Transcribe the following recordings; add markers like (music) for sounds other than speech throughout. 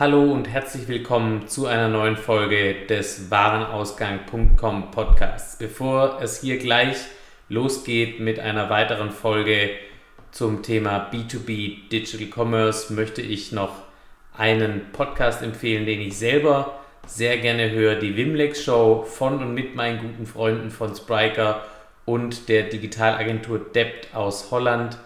Hallo und herzlich willkommen zu einer neuen Folge des Warenausgang.com Podcasts. Bevor es hier gleich losgeht mit einer weiteren Folge zum Thema B2B Digital Commerce, möchte ich noch einen Podcast empfehlen, den ich selber sehr gerne höre, die Wimlex Show von und mit meinen guten Freunden von Spriker und der Digitalagentur Debt aus Holland.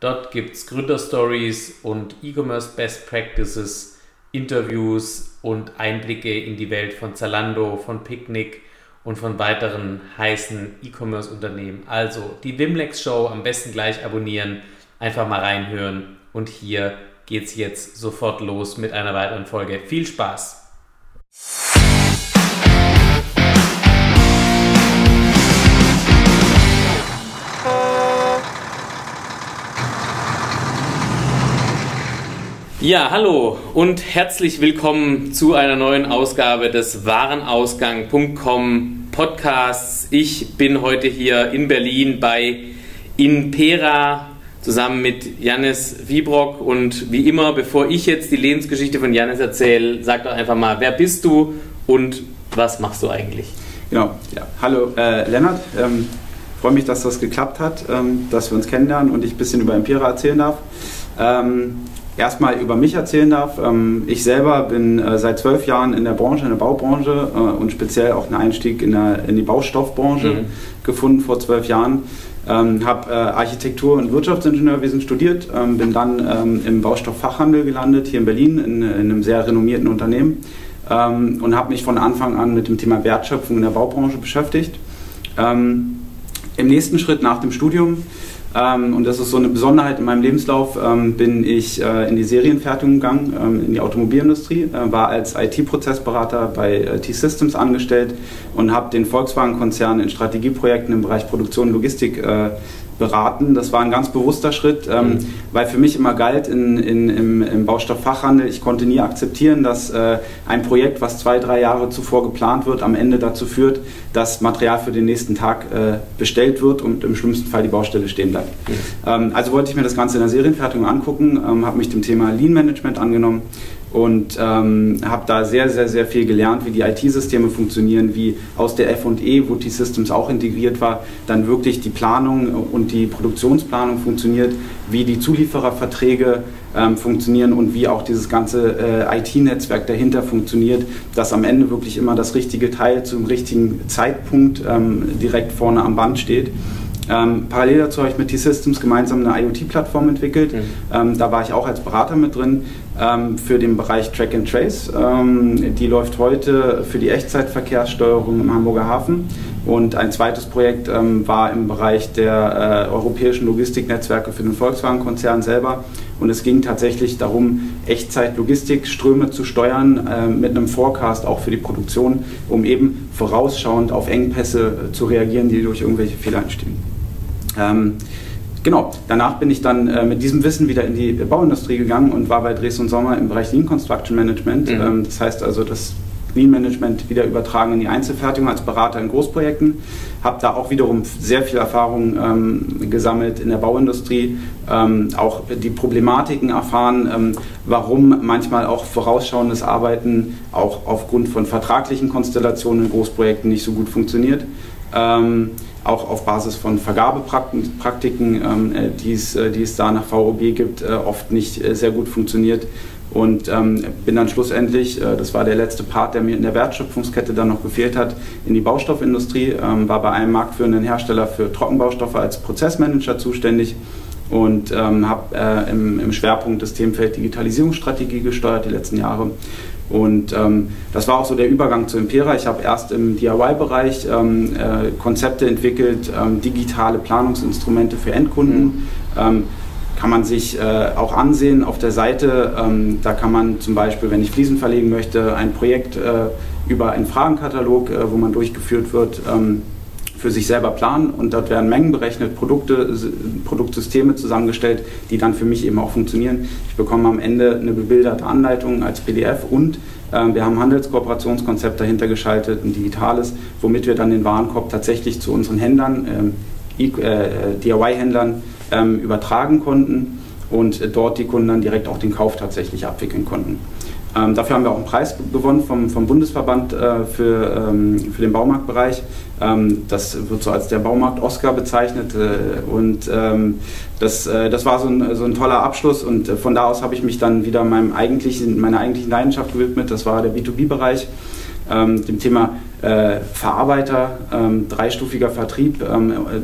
Dort gibt es Gründerstories und E-Commerce Best Practices, Interviews und Einblicke in die Welt von Zalando, von Picnic und von weiteren heißen E-Commerce-Unternehmen. Also die Wimlex Show am besten gleich abonnieren, einfach mal reinhören und hier geht es jetzt sofort los mit einer weiteren Folge. Viel Spaß! Ja, hallo und herzlich willkommen zu einer neuen Ausgabe des Warenausgang.com Podcasts. Ich bin heute hier in Berlin bei Impera zusammen mit Janis Wiebrock und wie immer, bevor ich jetzt die Lebensgeschichte von Janis erzähle, sag doch einfach mal, wer bist du und was machst du eigentlich? Genau, ja. Hallo äh, Lennart, ähm, freue mich, dass das geklappt hat, ähm, dass wir uns kennenlernen und ich ein bisschen über Impera erzählen darf. Ähm, erstmal über mich erzählen darf. Ähm, ich selber bin äh, seit zwölf Jahren in der Branche, in der Baubranche äh, und speziell auch einen Einstieg in, der, in die Baustoffbranche mhm. gefunden vor zwölf Jahren. Ähm, habe äh, Architektur und Wirtschaftsingenieurwesen studiert, ähm, bin dann ähm, im Baustofffachhandel gelandet, hier in Berlin, in, in einem sehr renommierten Unternehmen ähm, und habe mich von Anfang an mit dem Thema Wertschöpfung in der Baubranche beschäftigt. Ähm, Im nächsten Schritt nach dem Studium ähm, und das ist so eine Besonderheit in meinem Lebenslauf, ähm, bin ich äh, in die Serienfertigung gegangen, ähm, in die Automobilindustrie, äh, war als IT-Prozessberater bei äh, T-Systems angestellt und habe den Volkswagen-Konzern in Strategieprojekten im Bereich Produktion und Logistik äh, beraten. Das war ein ganz bewusster Schritt, ähm, mhm. weil für mich immer galt in, in, im, im Baustofffachhandel, ich konnte nie akzeptieren, dass äh, ein Projekt, was zwei, drei Jahre zuvor geplant wird, am Ende dazu führt, dass Material für den nächsten Tag äh, bestellt wird und im schlimmsten Fall die Baustelle stehen bleibt. Mhm. Ähm, also wollte ich mir das Ganze in der Serienfertigung angucken, ähm, habe mich dem Thema Lean Management angenommen und ähm, habe da sehr, sehr, sehr viel gelernt, wie die IT-Systeme funktionieren, wie aus der F&E, wo T-Systems auch integriert war, dann wirklich die Planung und die Produktionsplanung funktioniert, wie die Zuliefererverträge ähm, funktionieren und wie auch dieses ganze äh, IT-Netzwerk dahinter funktioniert, dass am Ende wirklich immer das richtige Teil zum richtigen Zeitpunkt ähm, direkt vorne am Band steht. Ähm, parallel dazu habe ich mit T-Systems gemeinsam eine IoT-Plattform entwickelt. Mhm. Ähm, da war ich auch als Berater mit drin ähm, für den Bereich Track and Trace. Ähm, die läuft heute für die Echtzeitverkehrssteuerung im Hamburger Hafen. Und ein zweites Projekt ähm, war im Bereich der äh, europäischen Logistiknetzwerke für den Volkswagen-Konzern selber. Und es ging tatsächlich darum, Echtzeit-Logistikströme zu steuern äh, mit einem Forecast auch für die Produktion, um eben vorausschauend auf Engpässe äh, zu reagieren, die durch irgendwelche Fehler entstehen. Ähm, genau, danach bin ich dann äh, mit diesem Wissen wieder in die Bauindustrie gegangen und war bei Dresden Sommer im Bereich Lean Construction Management. Mhm. Ähm, das heißt also, das Lean Management wieder übertragen in die Einzelfertigung als Berater in Großprojekten. Habe da auch wiederum sehr viel Erfahrung ähm, gesammelt in der Bauindustrie, ähm, auch die Problematiken erfahren, ähm, warum manchmal auch vorausschauendes Arbeiten auch aufgrund von vertraglichen Konstellationen in Großprojekten nicht so gut funktioniert. Auch auf Basis von Vergabepraktiken, ähm, äh, die, es, äh, die es da nach VOB gibt, äh, oft nicht äh, sehr gut funktioniert. Und ähm, bin dann schlussendlich, äh, das war der letzte Part, der mir in der Wertschöpfungskette dann noch gefehlt hat, in die Baustoffindustrie, ähm, war bei einem marktführenden Hersteller für Trockenbaustoffe als Prozessmanager zuständig und ähm, habe im, im, Schwerpunkt das Themenfeld Digitalisierungsstrategie gesteuert die letzten Jahre. Und ähm, das war auch so der Übergang zu Impera. Ich habe erst im DIY-Bereich ähm, äh, Konzepte entwickelt, ähm, digitale Planungsinstrumente für Endkunden. Mhm ähm, kann man sich äh, auch ansehen auf der Seite. Ähm, da kann man zum Beispiel, wenn ich Fliesen verlegen möchte, ein Projekt äh, über einen Fragenkatalog, äh, wo man durchgeführt wird, ähm, für sich selber planen und dort werden Mengen berechnet, Produkte, Produktsysteme zusammengestellt, die dann für mich eben auch funktionieren. Ich bekomme am Ende eine bebilderte Anleitung als PDF und äh, wir haben Handelskooperationskonzept dahinter geschaltet, ein digitales, womit wir dann den Warenkorb tatsächlich zu unseren Händlern, ähm, äh, DIY-Händlern, ähm, übertragen konnten und dort die Kunden dann direkt auch den Kauf tatsächlich abwickeln konnten. Ähm, dafür haben wir auch einen Preis gewonnen vom, vom Bundesverband äh, für, ähm, für den Baumarktbereich. Ähm, das wird so als der Baumarkt Oscar bezeichnet. Äh, und ähm, das, äh, das war so ein, so ein toller Abschluss. Und äh, von da aus habe ich mich dann wieder meinem eigentlichen, meiner eigentlichen Leidenschaft gewidmet. Das war der B2B-Bereich, ähm, dem Thema Verarbeiter, dreistufiger Vertrieb,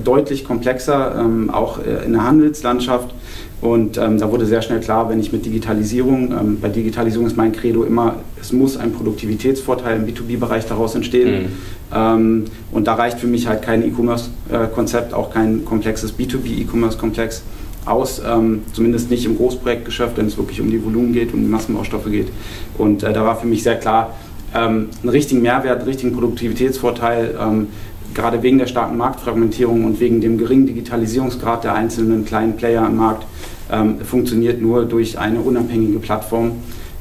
deutlich komplexer, auch in der Handelslandschaft. Und ähm, da wurde sehr schnell klar, wenn ich mit Digitalisierung, ähm, bei Digitalisierung ist mein Credo immer, es muss ein Produktivitätsvorteil im B2B-Bereich daraus entstehen. Mhm. Ähm, und da reicht für mich halt kein E-Commerce-Konzept, auch kein komplexes B2B-E-Commerce-Komplex aus, ähm, zumindest nicht im Großprojektgeschäft, wenn es wirklich um die Volumen geht, um die Massenbaustoffe geht. Und äh, da war für mich sehr klar, ähm, einen richtigen Mehrwert, einen richtigen Produktivitätsvorteil ähm, gerade wegen der starken Marktfragmentierung und wegen dem geringen Digitalisierungsgrad der einzelnen kleinen Player am Markt ähm, funktioniert nur durch eine unabhängige Plattform.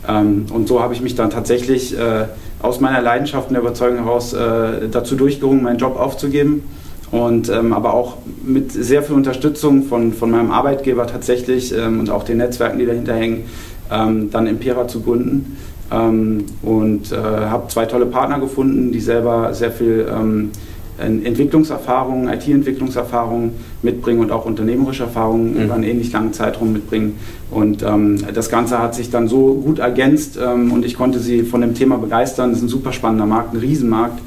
Ähm, und so habe ich mich dann tatsächlich äh, aus meiner Leidenschaft und der Überzeugung heraus äh, dazu durchgerungen, meinen Job aufzugeben. Und ähm, aber auch mit sehr viel Unterstützung von, von meinem Arbeitgeber tatsächlich ähm, und auch den Netzwerken, die dahinter hängen, ähm, dann Impera zu gründen. Ähm, und äh, habe zwei tolle Partner gefunden, die selber sehr viel Entwicklungserfahrungen, IT-Entwicklungserfahrungen mitbringen und auch unternehmerische Erfahrungen mhm. über einen ähnlich langen Zeitraum mitbringen. Und ähm, das Ganze hat sich dann so gut ergänzt ähm, und ich konnte sie von dem Thema begeistern. Es ist ein super spannender Markt, ein Riesenmarkt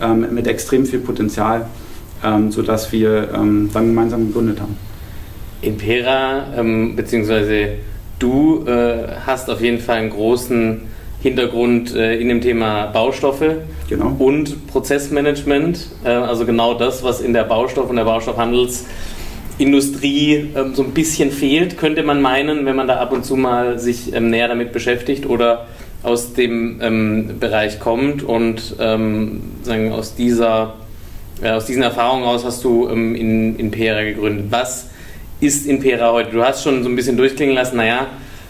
ähm, mit extrem viel Potenzial, ähm, sodass wir ähm, dann gemeinsam gegründet haben. Impera, ähm, beziehungsweise du äh, hast auf jeden Fall einen großen Hintergrund äh, in dem Thema Baustoffe genau. und Prozessmanagement. Äh, also genau das, was in der Baustoff- und der Baustoffhandelsindustrie ähm, so ein bisschen fehlt, könnte man meinen, wenn man da ab und zu mal sich ähm, näher damit beschäftigt oder aus dem ähm, Bereich kommt und ähm, sagen, aus, dieser, äh, aus diesen Erfahrungen aus hast du ähm, in, in Pera gegründet. Was ist in Pera heute? Du hast schon so ein bisschen durchklingen lassen, naja,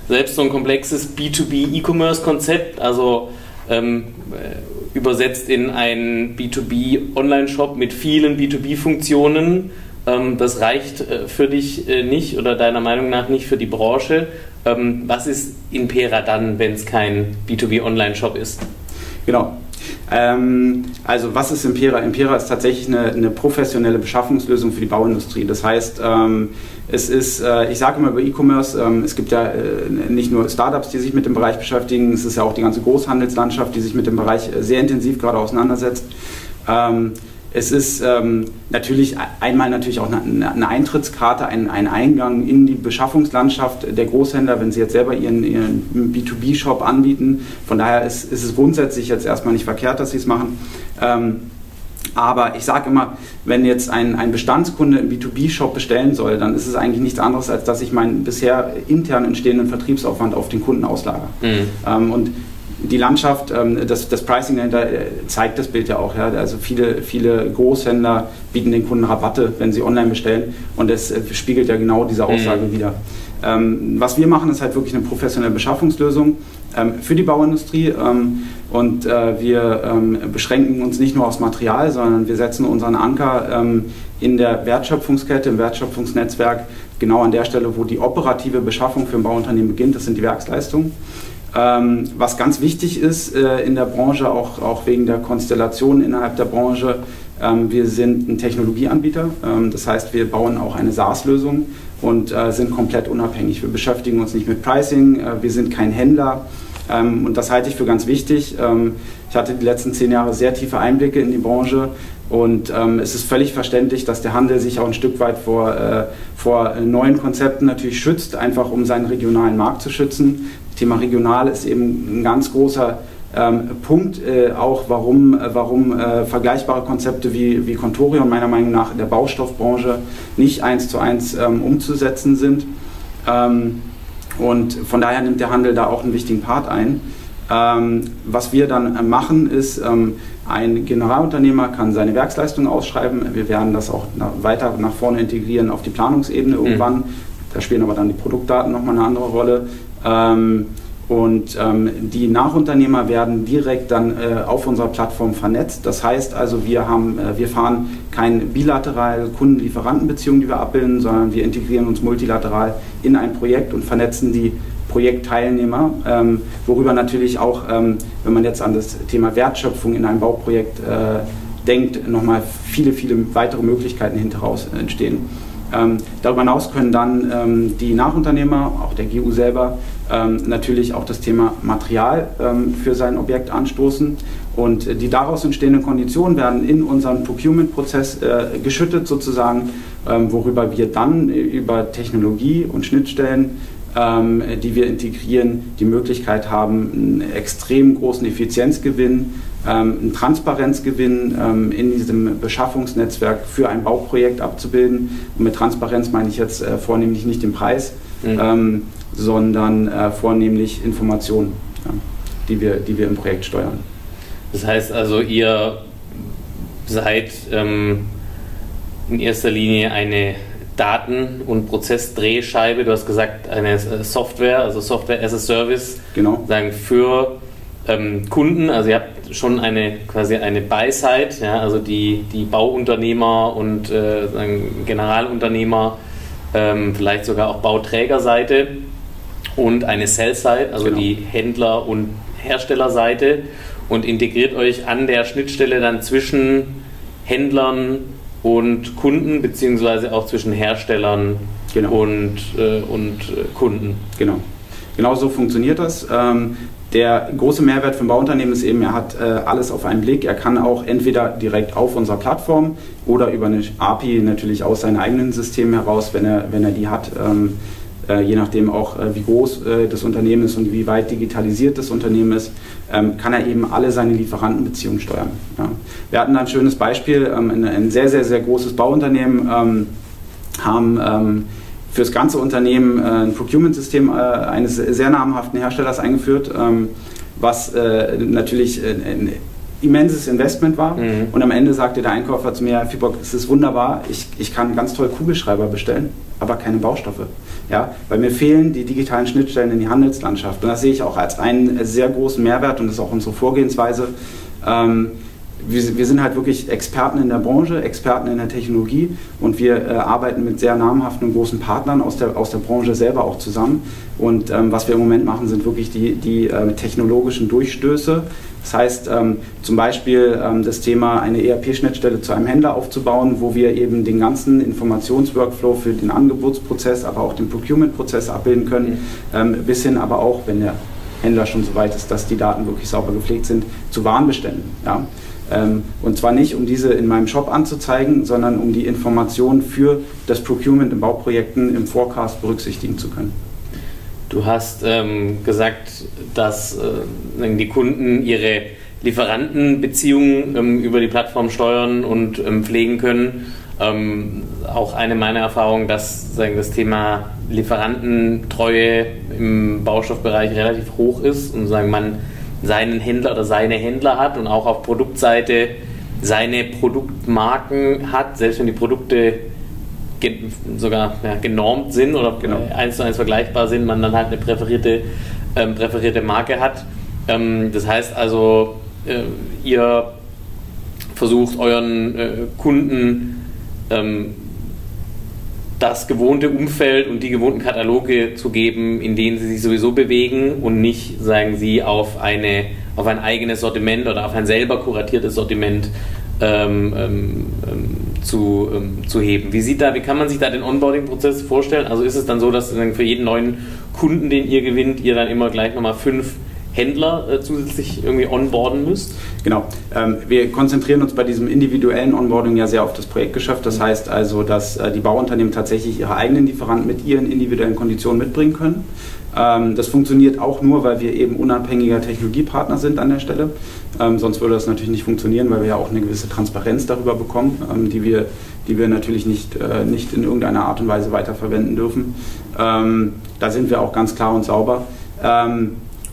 selbst so ein komplexes B2B-E-Commerce-Konzept, also ähm, äh, übersetzt in einen B2B-Online-Shop mit vielen B2B-Funktionen, ähm, das reicht äh, für dich äh, nicht oder deiner Meinung nach nicht für die Branche. Ähm, was ist Impera dann, wenn es kein B2B-Online-Shop ist? Genau. Ähm, also was ist Impera? Impera ist tatsächlich eine, eine, professionelle Beschaffungslösung für die Bauindustrie. Das heißt, ähm, es ist, äh, ich sage immer über E-Commerce, ähm, es gibt ja äh, nicht nur Startups, die sich mit dem Bereich beschäftigen, es ist ja auch die ganze Großhandelslandschaft, die sich mit dem Bereich äh, sehr intensiv gerade auseinandersetzt. Es ist ähm, natürlich einmal natürlich auch eine, eine Eintrittskarte, ein, ein, Eingang in die Beschaffungslandschaft der Großhändler, wenn sie jetzt selber ihren, ihren B2B-Shop anbieten. Von daher ist, ist, es grundsätzlich jetzt erstmal nicht verkehrt, dass sie es machen. Ähm, aber ich sage immer, wenn jetzt ein, ein Bestandskunde im B2B-Shop bestellen soll, dann ist es eigentlich nichts anderes, als dass ich meinen bisher intern entstehenden Vertriebsaufwand auf den Kunden auslager. Mhm. Ähm, und die Landschaft, ähm, das, das Pricing dahinter äh, zeigt das Bild ja auch. Ja? Also viele, viele Großhändler bieten den Kunden Rabatte, wenn sie online bestellen und das äh, spiegelt ja genau diese Aussage mhm. wieder. Ähm, was wir machen, ist halt wirklich eine professionelle Beschaffungslösung ähm, für die Bauindustrie ähm, und äh, wir ähm, beschränken uns nicht nur aufs Material, sondern wir setzen unseren Anker ähm, in der Wertschöpfungskette, im Wertschöpfungsnetzwerk genau an der Stelle, wo die operative Beschaffung für ein Bauunternehmen beginnt, das sind die Werksleistungen. Ähm, was ganz wichtig ist äh, in der Branche, auch, auch wegen der Konstellation innerhalb der Branche, ähm, wir sind ein Technologieanbieter. Ähm, das heißt, wir bauen auch eine SaaS-Lösung und äh, sind komplett unabhängig. Wir beschäftigen uns nicht mit Pricing, äh, wir sind kein Händler. Ähm, und das halte ich für ganz wichtig. Ähm, ich hatte die letzten zehn Jahre sehr tiefe Einblicke in die Branche und ähm, es ist völlig verständlich, dass der Handel sich auch ein Stück weit vor, äh, vor neuen Konzepten natürlich schützt, einfach um seinen regionalen Markt zu schützen. Thema regional ist eben ein ganz großer ähm, Punkt, äh, auch warum, äh, warum äh, vergleichbare Konzepte wie, wie Contorion meiner Meinung nach in der Baustoffbranche nicht eins zu eins ähm, umzusetzen sind. Ähm, und von daher nimmt der Handel da auch einen wichtigen Part ein. Ähm, was wir dann äh, machen, ist, ähm, ein Generalunternehmer kann seine Werksleistung ausschreiben. Wir werden das auch nach, weiter nach vorne integrieren auf die Planungsebene mhm. irgendwann. Mhm. Da spielen aber dann die Produktdaten nochmal eine andere Rolle. Ähm, und ähm, die Nachunternehmer werden direkt dann äh, auf unserer Plattform vernetzt. Das heißt also, wir, haben, äh, wir fahren keine bilaterale Kunden-Lieferanten-Beziehung, die wir abbilden, sondern wir integrieren uns multilateral in ein Projekt und vernetzen die Projektteilnehmer, ähm, worüber natürlich auch, ähm, wenn man jetzt an das Thema Wertschöpfung in einem Bauprojekt äh, denkt, nochmal viele, viele weitere Möglichkeiten hinteraus entstehen. Ähm, darüber hinaus können dann ähm, die Nachunternehmer, auch der GU selber, ähm, natürlich auch das Thema Material ähm, für sein Objekt anstoßen. Und die daraus entstehenden Konditionen werden in unseren Procurement-Prozess äh, geschüttet sozusagen, ähm, worüber wir dann über Technologie und Schnittstellen ähm, die wir integrieren, die Möglichkeit haben, einen extrem großen Effizienzgewinn ähm, einen Transparenzgewinn ähm, in diesem Beschaffungsnetzwerk für ein Bauprojekt abzubilden. Und mit Transparenz meine ich jetzt äh, vornehmlich nicht den Preis, mhm. Sondern äh, vornehmlich Informationen, die, wir, die wir im Projekt steuern. Das heißt also, ihr seid ähm, in erster Linie eine Daten- und Prozessdrehscheibe. Du hast gesagt, eine Software, also Software as a Service, genau. sagen für ähm, Kunden. Also ihr habt schon eine quasi eine Buy-Side, ja, also die, die Bauunternehmer und äh, Generalunternehmer, ähm, vielleicht sogar auch Bauträgerseite und eine Sell-Side, also genau. die Händler- und Herstellerseite und integriert euch an der Schnittstelle dann zwischen Händlern und Kunden, beziehungsweise auch zwischen Herstellern genau. und, äh, und äh, Kunden. Genau. Genau so funktioniert das. Ähm, der große Mehrwert für ein Bauunternehmen ist eben, er hat äh, alles auf einen Blick. Er kann auch entweder direkt auf unserer Plattform oder über eine API natürlich aus seinen eigenen Systemen heraus, wenn er, wenn er die hat, ähm, äh, je nachdem auch, äh, wie groß äh, das Unternehmen ist und wie weit digitalisiert das Unternehmen ist, ähm, kann er eben alle seine Lieferantenbeziehungen steuern. Ja. Wir hatten da ein schönes Beispiel, ähm, ein, sehr, sehr, sehr großes Bauunternehmen ähm, haben für das ganze Unternehmen äh, ein Procurement-System äh, eines sehr namhaften Herstellers eingeführt, was äh, natürlich ein immenses Investment war. Mhm. Und am Ende sagte der Einkäufer zu mir, Fibok, es ist wunderbar, ich, ich kann ganz toll Kugelschreiber bestellen, aber keine Baustoffe. Ja, weil mir fehlen die digitalen Schnittstellen in die Handelslandschaft. Und das sehe ich auch als einen sehr großen Mehrwert und das ist auch unsere Vorgehensweise. Ähm, wir, wir, sind halt wirklich Experten in der Branche, Experten in der Technologie und wir äh, arbeiten mit sehr namhaften und großen Partnern aus der, aus der Branche selber auch zusammen. Und ähm, was wir im Moment machen, sind wirklich die, die äh, technologischen Durchstöße. Das heißt ähm, zum Beispiel ähm, das Thema, eine ERP-Schnittstelle zu einem Händler aufzubauen, wo wir eben den ganzen Informationsworkflow für den Angebotsprozess, aber auch den Procurement-Prozess abbilden können, ähm, bis hin aber auch, wenn der Händler schon so weit ist, dass die Daten wirklich sauber gepflegt sind, zu Warenbeständen. Ja. Ähm, und zwar nicht, um diese in meinem Shop anzuzeigen, sondern um die Informationen für das Procurement in Bauprojekten im Forecast berücksichtigen zu können. Du hast ähm, gesagt, dass äh, die Kunden ihre Lieferantenbeziehungen ähm, über die Plattform steuern und ähm, pflegen können. Ähm, auch eine meiner Erfahrungen, dass sagen, das Thema Lieferantentreue im Baustoffbereich relativ hoch ist und sagen, man seinen Händler oder seine Händler hat und auch auf Produktseite seine Produktmarken hat, selbst wenn die Produkte sogar ja, genormt sind oder genau. eins zu eins vergleichbar sind, man dann halt eine präferierte, ähm, präferierte Marke hat. Ähm, das heißt also, äh, ihr versucht euren äh, Kunden ähm, das gewohnte Umfeld und die gewohnten Kataloge zu geben, in denen sie sich sowieso bewegen und nicht, sagen sie, auf, eine, auf ein eigenes Sortiment oder auf ein selber kuratiertes Sortiment ähm, ähm, ähm zu, ähm, zu heben. Wie, sieht da, wie kann man sich da den Onboarding-Prozess vorstellen? Also ist es dann so, dass für jeden neuen Kunden, den ihr gewinnt, ihr dann immer gleich nochmal fünf Händler äh, zusätzlich irgendwie onboarden müsst? Genau. Ähm, wir konzentrieren uns bei diesem individuellen Onboarding ja sehr auf das Projektgeschäft. Das mhm. heißt also, dass äh, die Bauunternehmen tatsächlich ihre eigenen Lieferanten mit ihren individuellen Konditionen mitbringen können. Ähm, das funktioniert auch nur, weil wir eben unabhängiger Technologiepartner sind an der Stelle. Ähm, sonst würde das natürlich nicht funktionieren, weil wir ja auch eine gewisse Transparenz darüber bekommen, ähm, die, wir, die wir natürlich nicht, äh, nicht in irgendeiner Art und Weise weiterverwenden dürfen. Ähm, da sind wir auch ganz klar und sauber.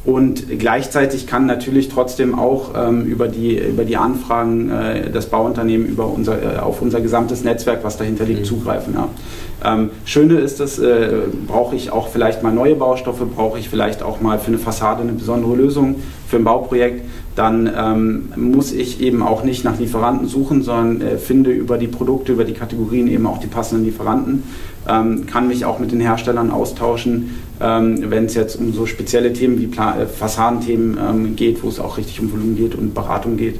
Und gleichzeitig kann natürlich trotzdem auch ähm, über, die, über die Anfragen äh, das Bauunternehmen über unser, äh, auf unser gesamtes Netzwerk, was dahinter liegt, mhm. zugreifen. Ja. Ähm, Schöne ist dass äh, brauche ich auch vielleicht mal neue Baustoffe, brauche ich vielleicht auch mal für eine Fassade eine besondere Lösung für ein Bauprojekt, dann ähm, muss ich eben auch nicht nach Lieferanten suchen, sondern äh, finde über die Produkte, über die Kategorien eben auch die passenden Lieferanten, ähm, kann mich auch mit den Herstellern austauschen, ähm, wenn es jetzt um so spezielle Themen wie Pla äh, Fassadenthemen ähm, geht, wo es auch richtig um Volumen geht und Beratung geht.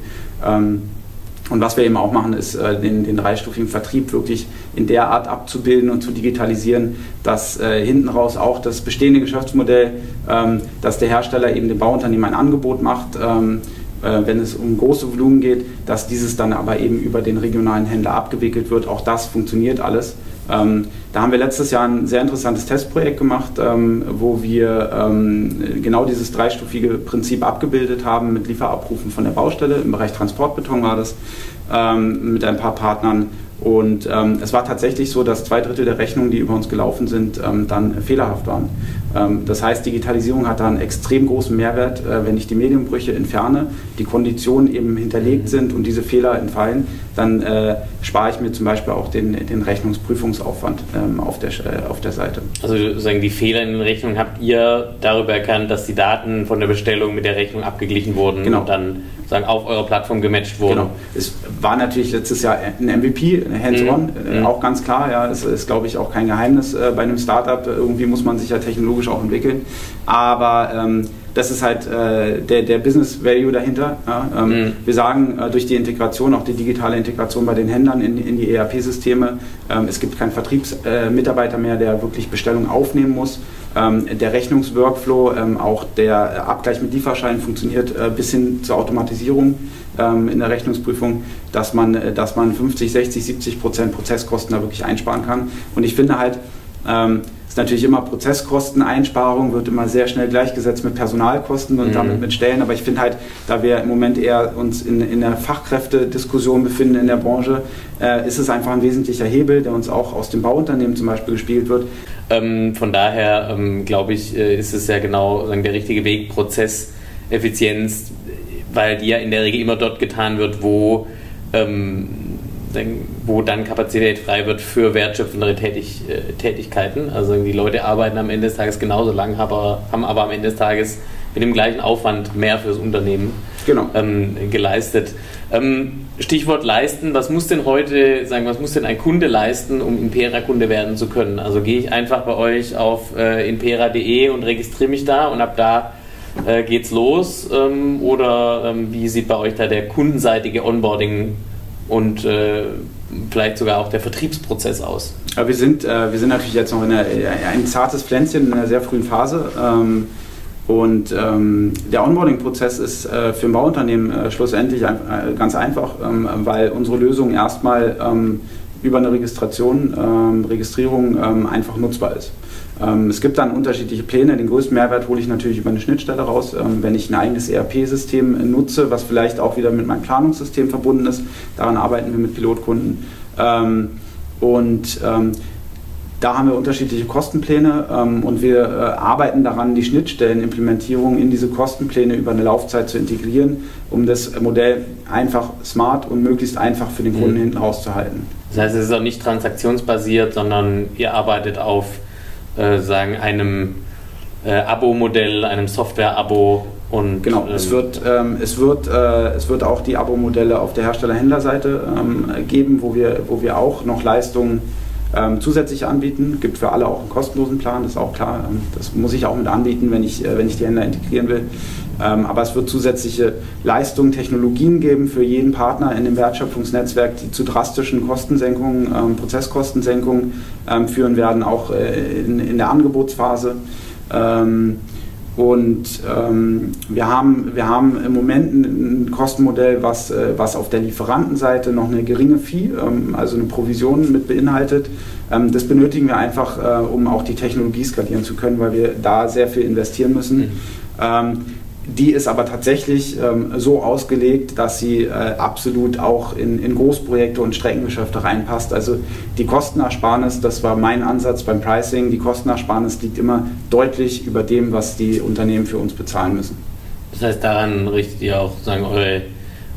Und was wir eben auch machen, ist äh, den, den, dreistufigen Vertrieb wirklich in der Art abzubilden und zu digitalisieren, dass äh, hinten raus auch das bestehende Geschäftsmodell, ähm, dass der Hersteller eben dem Bauunternehmen ein Angebot macht, ähm, äh, wenn es um große Volumen geht, dass dieses dann aber eben über den regionalen Händler abgewickelt wird. Auch das funktioniert alles. Ähm, da haben wir letztes Jahr ein sehr interessantes Testprojekt gemacht, ähm, wo wir ähm, genau dieses dreistufige Prinzip abgebildet haben mit Lieferabrufen von der Baustelle. Im Bereich Transportbeton war das ähm, mit ein paar Partnern. Und ähm, es war tatsächlich so, dass zwei Drittel der Rechnungen, die über uns gelaufen sind, ähm, dann fehlerhaft waren. Ähm, das heißt, Digitalisierung hat da einen extrem großen Mehrwert, äh, wenn ich die Medienbrüche entferne, die Konditionen eben hinterlegt mhm. sind und diese Fehler entfallen, dann äh, spare ich mir zum Beispiel auch den, den Rechnungsprüfungsaufwand ähm, auf, der, äh, auf der Seite. Also sozusagen die Fehler in den Rechnungen habt ihr darüber erkannt, dass die Daten von der Bestellung mit der Rechnung abgeglichen wurden genau. und dann sagen, auf eurer Plattform gematcht wurden. Genau. Es war natürlich letztes Jahr ein MVP, hands-on, mhm. äh, auch ganz klar. Ja, es ist, glaube ich, auch kein Geheimnis äh, bei einem Startup. Irgendwie muss man sich ja technologisch auch entwickeln. Aber ähm, das ist halt äh, der, der Business Value dahinter. Ja? Ähm, mhm. Wir sagen äh, durch die Integration, auch die digitale Integration bei den Händlern in, in die ERP-Systeme, ähm, es gibt keinen Vertriebsmitarbeiter äh, mehr, der wirklich Bestellungen aufnehmen muss. Ähm, der Rechnungsworkflow, ähm, auch der Abgleich mit Lieferscheinen funktioniert äh, bis hin zur Automatisierung ähm, in der Rechnungsprüfung, dass man, äh, dass man 50, 60, 70 Prozent Prozesskosten da wirklich einsparen kann. Und ich finde halt, ähm, ist natürlich immer Prozesskosteneinsparung, wird immer sehr schnell gleichgesetzt mit Personalkosten und mhm. damit mit Stellen. Aber ich finde halt, da wir im Moment eher uns in, in der Fachkräftediskussion befinden in der Branche, äh, ist es einfach ein wesentlicher Hebel, der uns auch aus dem Bauunternehmen zum Beispiel gespielt wird. Ähm, von daher ähm, glaube ich, äh, ist es ja genau der richtige Weg, Prozesseffizienz, weil die ja in der Regel immer dort getan wird, wo ähm, wo dann Kapazität frei wird für wertschöpfendere Tätig, äh, Tätigkeiten. Also die Leute arbeiten am Ende des Tages genauso lang, aber, haben aber am Ende des Tages mit dem gleichen Aufwand mehr fürs Unternehmen genau. ähm, geleistet. Ähm, Stichwort leisten, was muss denn heute, sagen, was muss denn ein Kunde leisten, um Impera-Kunde werden zu können? Also gehe ich einfach bei euch auf äh, impera.de und registriere mich da und ab da äh, geht's los? Ähm, oder ähm, wie sieht bei euch da der kundenseitige Onboarding und äh, vielleicht sogar auch der Vertriebsprozess aus? Aber wir sind, äh, wir sind natürlich jetzt noch in ein zartes Pflänzchen in einer sehr frühen Phase. Ähm, und ähm, der Onboarding-Prozess ist äh, für ein Bauunternehmen äh, schlussendlich ein, äh, ganz einfach, ähm, weil unsere Lösung erstmal ähm, über eine Registration, ähm, Registrierung ähm, einfach nutzbar ist. Ähm, es gibt dann unterschiedliche Pläne. Den größten Mehrwert hole ich natürlich über eine Schnittstelle raus. Ähm, wenn ich ein eigenes ERP-System nutze, was vielleicht auch wieder mit meinem Planungssystem verbunden ist, daran arbeiten wir mit Pilotkunden. Ähm, und da haben wir unterschiedliche Kostenpläne und wir äh, arbeiten daran, die Schnittstellenimplementierung in diese Kostenpläne über eine Laufzeit zu integrieren, um das Modell einfach smart und möglichst einfach für den Kunden mhm. hinten rauszuhalten. Das heißt, es ist auch nicht transaktionsbasiert, sondern ihr arbeitet auf äh, sagen, einem äh, Abo-Modell, einem Software-Abo und. Genau, ähm, es, wird, ähm, es, wird, äh, es wird auch die Abo-Modelle auf der Hersteller-Händler-Seite ähm, geben, wo wir, wo wir auch noch Leistungen ähm, zusätzlich anbieten. Gibt für alle auch einen kostenlosen Plan, das ist auch klar. Ähm, das muss ich auch mit anbieten, wenn ich, äh, wenn ich die Händler integrieren will. Ähm, aber es wird zusätzliche Leistungen, Technologien geben für jeden Partner in dem Wertschöpfungsnetzwerk, die zu drastischen Kostensenkungen, ähm, Prozesskostensenkungen ähm, führen werden, auch äh, in, der Angebotsphase. Und ähm, wir, haben, wir haben im Moment ein Kostenmodell, was, äh, was auf der Lieferantenseite noch eine geringe Fee, ähm, also eine Provision mit beinhaltet. Ähm, das benötigen wir einfach, äh, um auch die Technologie skalieren zu können, weil wir da sehr viel investieren müssen. Mhm. Die ist aber tatsächlich ähm, so ausgelegt, dass sie äh, absolut auch in, in Großprojekte und Streckengeschäfte reinpasst. Also die Kostenersparnis, das war mein Ansatz beim Pricing, die Kostenersparnis liegt immer deutlich über dem, was die Unternehmen für uns bezahlen müssen. Das heißt, daran richtet ihr auch sagen, eure,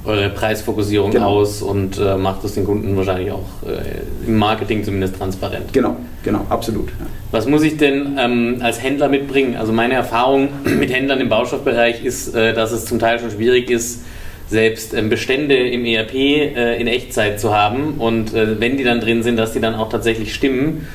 eure Preisfokussierung genau. aus und äh, macht es den Kunden wahrscheinlich auch äh, im Marketing zumindest transparent. Genau, genau, absolut. Ja. Was muss ich denn ähm, als Händler mitbringen? Also meine Erfahrung (clears throat) mit Händlern im Baustoffbereich ist, äh, dass es zum Teil schon schwierig ist, selbst ähm, Bestände im ERP äh, in Echtzeit zu haben und äh, wenn die dann drin sind, dass die dann auch tatsächlich stimmen.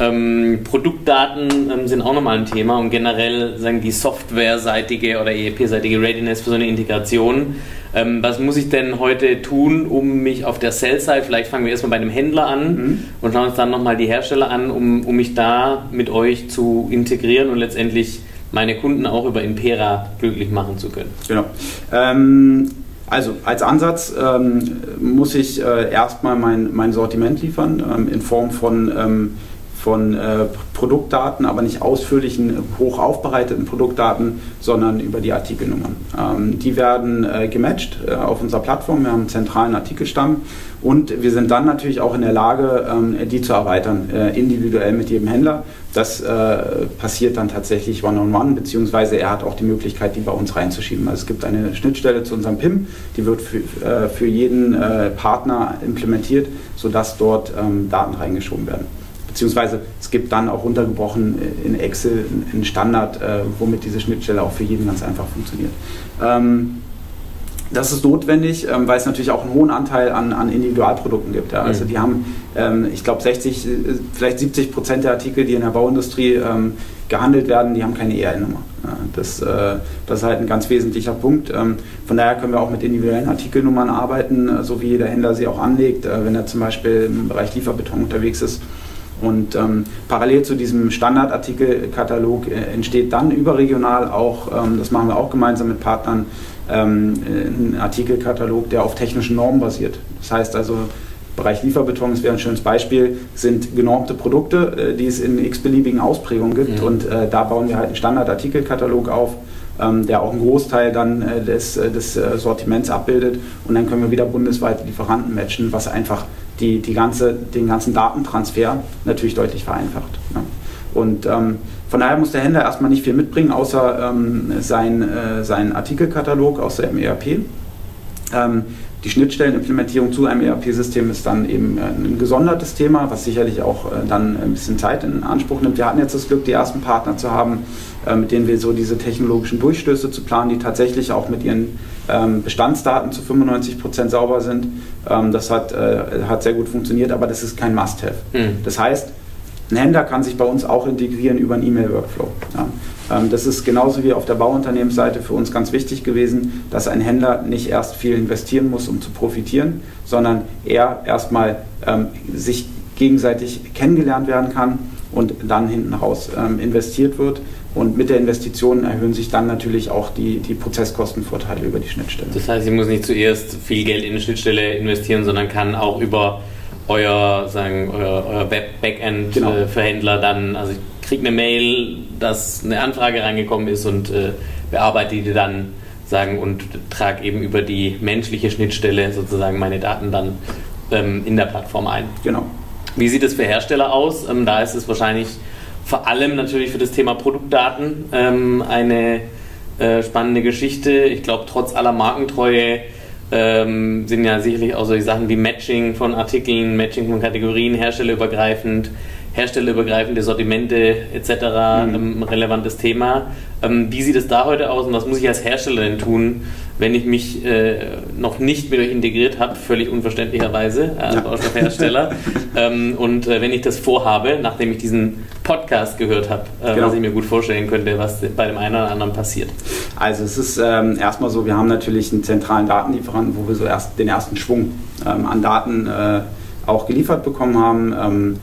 Ähm, Produktdaten ähm, sind auch nochmal ein Thema und generell sagen die softwareseitige oder ERP-seitige Readiness für so eine Integration. Ähm, was muss ich denn heute tun, um mich auf der Sell-Side, vielleicht fangen wir erstmal bei einem Händler an mhm. und schauen uns dann nochmal die Hersteller an, um, um mich da mit euch zu integrieren und letztendlich meine Kunden auch über Impera glücklich machen zu können? Genau. Ähm, also als Ansatz ähm, muss ich äh, erstmal mein, mein Sortiment liefern ähm, in Form von ähm, von äh, Produktdaten, aber nicht ausführlichen, hoch aufbereiteten Produktdaten, sondern über die Artikelnummern. Ähm, die werden äh, gematcht äh, auf unserer Plattform. Wir haben einen zentralen Artikelstamm und wir sind dann natürlich auch in der Lage, ähm, die zu erweitern, äh, individuell mit jedem Händler. Das äh, passiert dann tatsächlich one-on-one, -on -one, beziehungsweise er hat auch die Möglichkeit, die bei uns reinzuschieben. Also es gibt eine Schnittstelle zu unserem PIM, die wird für, äh, für jeden Partner implementiert, sodass dort ähm, Daten reingeschoben werden beziehungsweise es gibt dann auch runtergebrochen in Excel einen Standard, äh, womit diese Schnittstelle auch für jeden ganz einfach funktioniert. Ähm, das ist notwendig, ähm, weil es natürlich auch einen hohen Anteil an, an Individualprodukten gibt. Ja. Also mhm. die haben, ähm, ich glaube, 60, vielleicht 70 Prozent der Artikel, die in der Bauindustrie ähm, gehandelt werden, die haben keine ERN-Nummer. Ja, das, äh, das ist halt ein ganz wesentlicher Punkt. Ähm, von daher können wir auch mit individuellen Artikelnummern arbeiten, äh, so wie jeder Händler sie auch anlegt, äh, wenn er zum Beispiel im Bereich Lieferbeton unterwegs ist und ähm, parallel zu diesem Standardartikelkatalog äh, entsteht dann überregional auch, ähm, das machen wir auch gemeinsam mit Partnern, ähm, ein Artikelkatalog, der auf technischen Normen basiert. Das heißt also, Bereich Lieferbeton, das wäre ein schönes Beispiel, sind genormte Produkte, äh, die es in x-beliebigen Ausprägungen gibt. Mhm. Und äh, da bauen wir halt einen Standardartikelkatalog auf, ähm, der auch einen Großteil dann äh, des, äh, des äh, Sortiments abbildet. Und dann können wir wieder bundesweit Lieferanten matchen, was einfach die, die ganze, den ganzen Datentransfer natürlich deutlich vereinfacht. Ne? Und ähm, von daher muss der Händler erstmal nicht viel mitbringen, außer ähm, sein, äh, seinen Artikelkatalog aus dem ERP. Ähm, die Schnittstellenimplementierung zu einem ERP-System ist dann eben äh, ein gesondertes Thema, was sicherlich auch äh, dann ein bisschen Zeit in Anspruch nimmt. Wir hatten jetzt das Glück, die ersten Partner zu haben, äh, mit denen wir so diese technologischen Durchstöße zu planen, die tatsächlich auch mit ihren Bestandsdaten zu 95 Prozent sauber sind. Ähm, das hat, hat sehr gut funktioniert, aber das ist kein Must-Have. Mhm. Das heißt, ein Händler kann sich bei uns auch integrieren über einen E-Mail-Workflow. Ja. Ähm, das ist genauso wie auf der Bauunternehmensseite für uns ganz wichtig gewesen, dass ein Händler nicht erst viel investieren muss, um zu profitieren, sondern er erstmal ähm, sich gegenseitig kennengelernt werden kann und dann hinten raus ähm, investiert wird. Und mit der Investition erhöhen sich dann natürlich auch die, die Prozesskostenvorteile über die Schnittstelle. Das heißt, ich muss nicht zuerst viel Geld in eine Schnittstelle investieren, sondern kann auch über euer, sagen, euer, euer Web-Backend genau. äh, für Händler dann, also ich kriege eine Mail, dass eine Anfrage reingekommen ist und äh, bearbeite die dann sagen und trage eben über die menschliche Schnittstelle sozusagen meine Daten dann ähm, in der Plattform ein. Genau. Wie sieht es für Hersteller aus? Ähm, da ist es wahrscheinlich vor allem natürlich für das Thema Produktdaten ähm, eine äh, spannende Geschichte. Ich glaube, trotz aller Markentreue ähm, sind ja sicherlich auch solche Sachen wie Matching von Artikeln, Matching von Kategorien, herstellerübergreifend, herstellerübergreifende Sortimente etc. Mhm. ein relevantes Thema. Ähm, wie sieht es da heute aus und was muss ich als Hersteller denn tun, wenn ich mich äh, noch nicht mit euch integriert habe, völlig unverständlicherweise äh, als ja. Baustoffhersteller. (laughs) ähm, und äh, wenn ich das vorhabe, nachdem ich diesen Podcast gehört habe, äh, genau. was ich mir gut vorstellen könnte, was bei dem einen oder anderen passiert. Also es ist ähm, erstmal so, wir haben natürlich einen zentralen Datenlieferanten, wo wir so erst den ersten Schwung ähm, an Daten äh, auch geliefert bekommen haben. Ähm,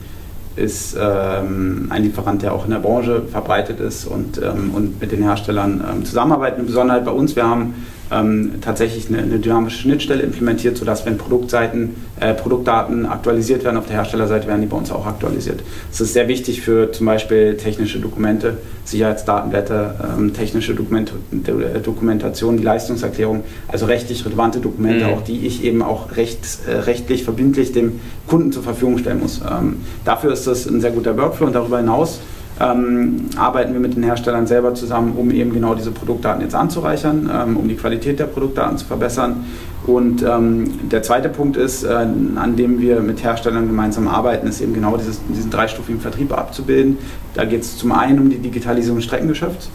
ist ähm, ein Lieferant, der auch in der Branche verbreitet ist und, ähm, und mit den Herstellern ähm, zusammenarbeitet. Eine Besonderheit bei uns, wir haben ähm, tatsächlich eine, eine, dynamische Schnittstelle implementiert, sodass wenn Produktseiten, äh, Produktdaten aktualisiert werden auf der Herstellerseite, werden die bei uns auch aktualisiert. Das ist sehr wichtig für zum Beispiel technische Dokumente, Sicherheitsdatenblätter, ähm, technische Dokument äh, Dokumentation, die Leistungserklärung, also rechtlich relevante Dokumente, mhm. auch die ich eben auch recht, äh, rechtlich verbindlich dem Kunden zur Verfügung stellen muss. Ähm, dafür ist das ein sehr guter Workflow und darüber hinaus ähm, arbeiten wir mit den Herstellern selber zusammen, um eben genau diese Produktdaten jetzt anzureichern, ähm, um die Qualität der Produktdaten zu verbessern. Und ähm, der zweite Punkt ist, äh, an dem wir mit Herstellern gemeinsam arbeiten, ist eben genau dieses, diesen dreistufigen Vertrieb abzubilden. Da geht es zum einen um die Digitalisierung des Streckengeschäfts.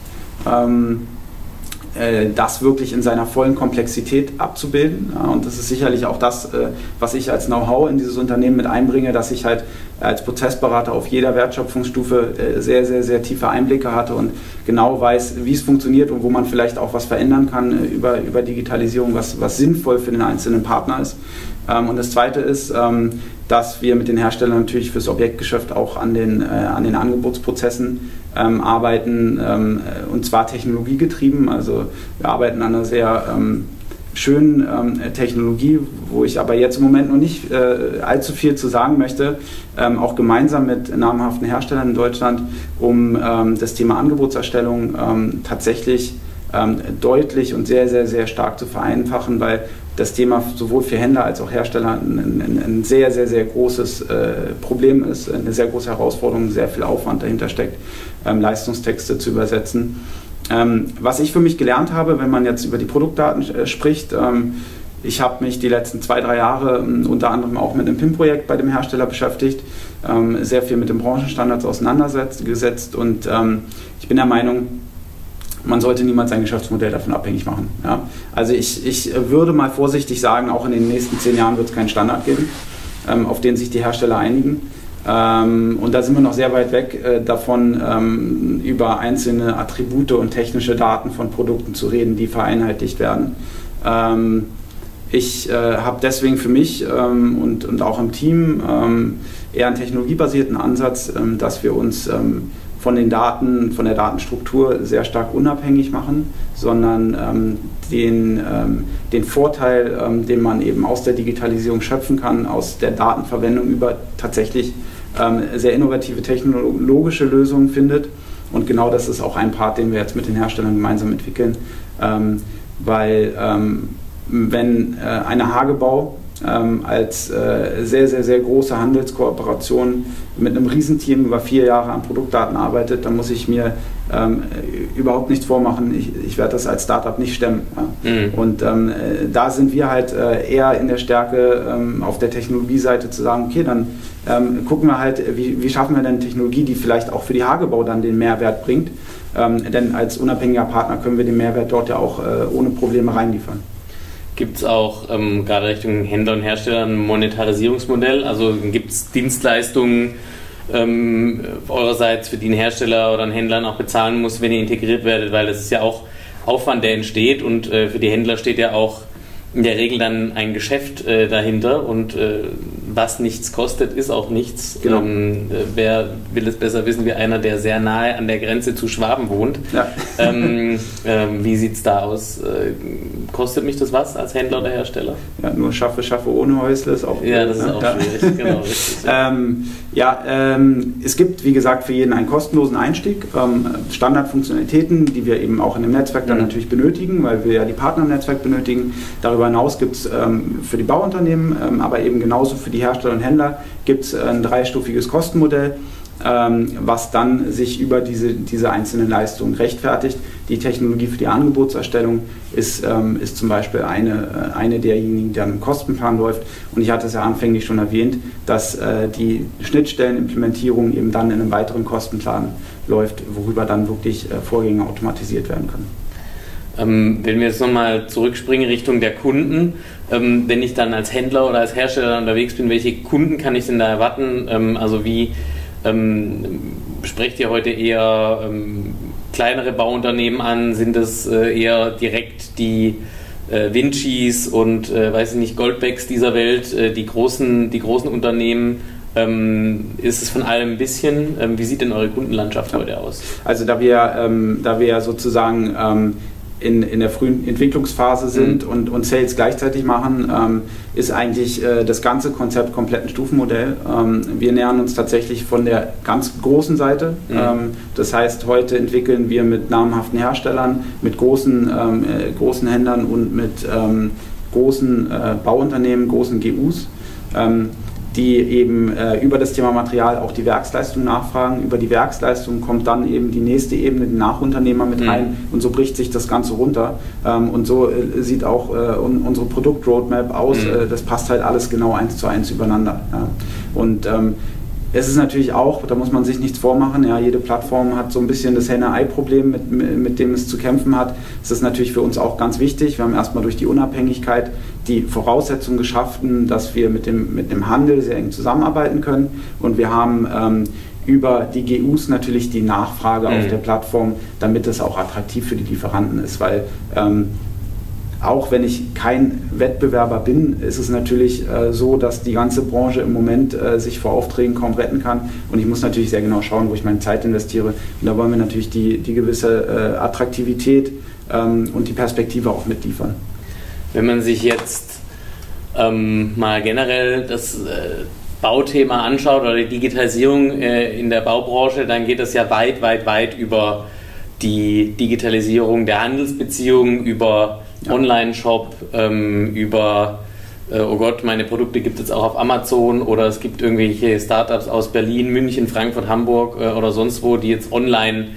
Ähm, äh, das wirklich in seiner vollen Komplexität abzubilden. Und das ist sicherlich auch das, äh, was ich als Know-how in dieses Unternehmen mit einbringe, dass ich halt als Prozessberater auf jeder Wertschöpfungsstufe äh, sehr, sehr, sehr tiefe Einblicke hatte und genau weiß, wie es funktioniert und wo man vielleicht auch was verändern kann über, über Digitalisierung, was, was sinnvoll für den einzelnen Partner ist. Ähm, und das Zweite ist, ähm, dass wir mit den Herstellern natürlich fürs Objektgeschäft auch an den, an den Angebotsprozessen ähm, arbeiten, ähm, und zwar technologiegetrieben. Also wir arbeiten an einer sehr ähm, schönen ähm, Technologie, wo ich aber jetzt im Moment noch nicht äh, allzu viel zu sagen möchte, ähm, auch gemeinsam mit namhaften Herstellern in Deutschland, um ähm, das Thema Angebotserstellung tatsächlich deutlich und sehr, sehr, sehr stark zu vereinfachen, weil das Thema sowohl für Händler als auch Hersteller ein, ein, ein sehr, sehr, sehr großes äh, Problem ist, eine sehr große Herausforderung, sehr viel Aufwand dahinter steckt, ähm, Leistungstexte zu übersetzen. Ähm, was ich für mich gelernt habe, wenn man jetzt über die Produktdaten äh, spricht, ähm, ich habe mich die letzten zwei, drei Jahre ähm, unter anderem auch mit einem PIM-Projekt bei dem Hersteller beschäftigt, ähm, sehr viel mit den Branchenstandards auseinandergesetzt und ähm, ich bin der Meinung, man sollte niemals sein Geschäftsmodell davon abhängig machen. Ja? Also ich, ich würde mal vorsichtig sagen, auch in den nächsten zehn Jahren wird es keinen Standard geben, ähm, auf den sich die Hersteller einigen. Ähm, und da sind wir noch sehr weit weg äh, davon, ähm, über einzelne Attribute und technische Daten von Produkten zu reden, die vereinheitlicht werden. Ähm, ich äh, habe deswegen für mich ähm, und, und auch im Team ähm, eher einen technologiebasierten Ansatz, dass wir uns von den Daten, von der Datenstruktur sehr stark unabhängig machen, sondern ähm, den, ähm, den Vorteil, ähm, den man eben aus der Digitalisierung schöpfen kann, aus der Datenverwendung über tatsächlich ähm, sehr innovative technologische Lösungen findet. Und genau das ist auch ein Part, den wir jetzt mit den Herstellern gemeinsam entwickeln, ähm, weil ähm, wenn äh, eine Hagebau ähm, als äh, sehr, sehr, sehr große Handelskooperation mit einem Riesenteam über vier Jahre an Produktdaten arbeitet, dann muss ich mir ähm, überhaupt nichts vormachen. Ich, ich werde das als Startup nicht stemmen. Ja. Mhm. Und ähm, äh, da sind wir halt äh, eher in der Stärke ähm, auf der Technologieseite zu sagen, okay, dann ähm, gucken wir halt, wie, wie, schaffen wir denn Technologie, die vielleicht auch für die Hagebau dann den Mehrwert bringt. Ähm, denn als unabhängiger Partner können wir den Mehrwert dort ja auch äh, ohne Probleme reinliefern. Gibt es auch ähm, gerade Richtung Händler und Hersteller ein Monetarisierungsmodell? Also gibt es Dienstleistungen ähm, eurerseits, für die ein Hersteller oder ein Händler auch bezahlen muss, wenn ihr integriert werdet? Weil das ist ja auch Aufwand, der entsteht und äh, für die Händler steht ja auch in der Regel dann ein Geschäft äh, dahinter und äh, was nichts kostet, ist auch nichts. Genau. Ähm, äh, wer will es besser wissen wie einer, der sehr nahe an der Grenze zu Schwaben wohnt? Ja. (laughs) Ähm, ähm, wie sieht es da aus? Äh, kostet mich das was als Händler oder Hersteller? Ja, nur schaffe, schaffe ohne Häusle ist auch Ja, das ist ne? auch schwierig, genau. (laughs) Richtig, ja, ähm, ja ähm, es gibt, wie gesagt, für jeden einen kostenlosen Einstieg. Ähm, Standardfunktionalitäten, die wir eben auch in dem Netzwerk dann mhm. natürlich benötigen, weil wir ja die Partner im Netzwerk benötigen. Darüber hinaus gibt es für die Bauunternehmen, aber eben genauso für die Hersteller und Händler gibt es ein dreistufiges Kostenmodell ähm, was dann sich über diese, diese einzelnen Leistungen rechtfertigt. Die Technologie für die Angebotserstellung ist, ähm, ist zum Beispiel eine, äh, eine derjenigen, die an einem Kostenplan läuft. Und ich hatte es ja anfänglich schon erwähnt, dass äh, die Schnittstellenimplementierung eben dann in einem weiteren Kostenplan läuft, worüber dann wirklich äh, Vorgänge automatisiert werden können. Ähm, wenn wir jetzt nochmal zurückspringen Richtung der Kunden, ähm, wenn ich dann als Händler oder als Hersteller unterwegs bin, welche Kunden kann ich denn da erwarten? Ähm, also wie ähm, sprecht ihr heute eher ähm, kleinere Bauunternehmen an? Sind es äh, eher direkt die äh, Vincis und äh, weiß ich nicht, Goldbecks dieser Welt, äh, die, großen, die großen Unternehmen? Ähm, ist es von allem ein bisschen? Ähm, wie sieht denn eure Kundenlandschaft heute aus? Also da wir, ähm, da wir sozusagen ähm, in, in der frühen Entwicklungsphase sind mhm. und, und Sales gleichzeitig machen, ähm, ist eigentlich äh, das ganze Konzept komplett ein Stufenmodell. Ähm, wir nähern uns tatsächlich von der ganz großen Seite. Mhm. Ähm, das heißt, heute entwickeln wir mit namhaften Herstellern, mit großen, ähm, äh, großen Händlern und mit ähm, großen äh, Bauunternehmen, großen GUs. Die eben äh, über das Thema Material auch die Werksleistung nachfragen. Über die Werksleistung kommt dann eben die nächste Ebene, die Nachunternehmer mit mhm. rein und so bricht sich das Ganze runter. Ähm, und so äh, sieht auch äh, unsere Produktroadmap aus. Mhm. Äh, das passt halt alles genau eins zu eins übereinander. Ja. Und ähm, es ist natürlich auch, da muss man sich nichts vormachen, ja, jede Plattform hat so ein bisschen das Henne-Ei-Problem, mit, mit dem es zu kämpfen hat. Es ist natürlich für uns auch ganz wichtig. Wir haben erstmal durch die Unabhängigkeit die Voraussetzung geschaffen, dass wir mit dem, mit dem Handel sehr eng zusammenarbeiten können. Und wir haben ähm, über die GUs natürlich die Nachfrage mhm. auf der Plattform, damit es auch attraktiv für die Lieferanten ist, weil ähm, auch wenn ich kein Wettbewerber bin, ist es natürlich äh, so, dass die ganze Branche im Moment äh, sich vor Aufträgen kaum retten kann. Und ich muss natürlich sehr genau schauen, wo ich meine Zeit investiere. Und da wollen wir natürlich die, die gewisse äh, Attraktivität ähm, und die Perspektive auch mitliefern. Wenn man sich jetzt ähm, mal generell das äh, Bauthema anschaut oder die Digitalisierung äh, in der Baubranche, dann geht es ja weit, weit, weit über die Digitalisierung der Handelsbeziehungen, über. Online-Shop, ähm, über, äh, oh Gott, meine Produkte gibt es auch auf Amazon oder es gibt irgendwelche Startups aus Berlin, München, Frankfurt, Hamburg äh, oder sonst wo, die jetzt online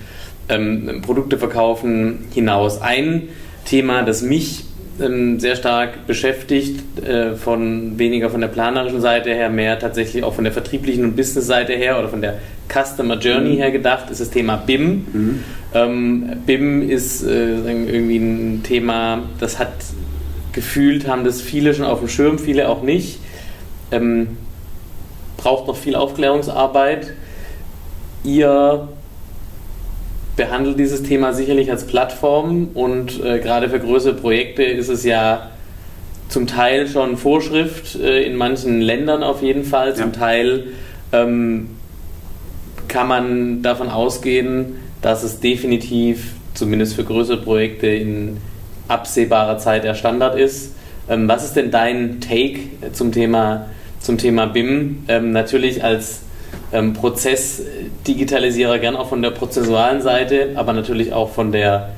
ähm, Produkte verkaufen, hinaus. Ein Thema, das mich ähm, sehr stark beschäftigt, äh, von weniger von der planerischen Seite her, mehr tatsächlich auch von der vertrieblichen und Business-Seite her oder von der Customer Journey mhm. her gedacht, ist das Thema BIM. Mhm. Ähm, BIM ist äh, irgendwie ein Thema, das hat gefühlt, haben das viele schon auf dem Schirm, viele auch nicht. Ähm, braucht noch viel Aufklärungsarbeit. Ihr behandelt dieses Thema sicherlich als Plattform und äh, gerade für größere Projekte ist es ja zum Teil schon Vorschrift, äh, in manchen Ländern auf jeden Fall, zum ja. Teil ähm, kann man davon ausgehen, dass es definitiv, zumindest für größere Projekte, in absehbarer Zeit der Standard ist. Ähm, was ist denn dein Take zum Thema, zum Thema BIM? Ähm, natürlich als ähm, Prozessdigitalisierer gern auch von der prozessualen Seite, aber natürlich auch von der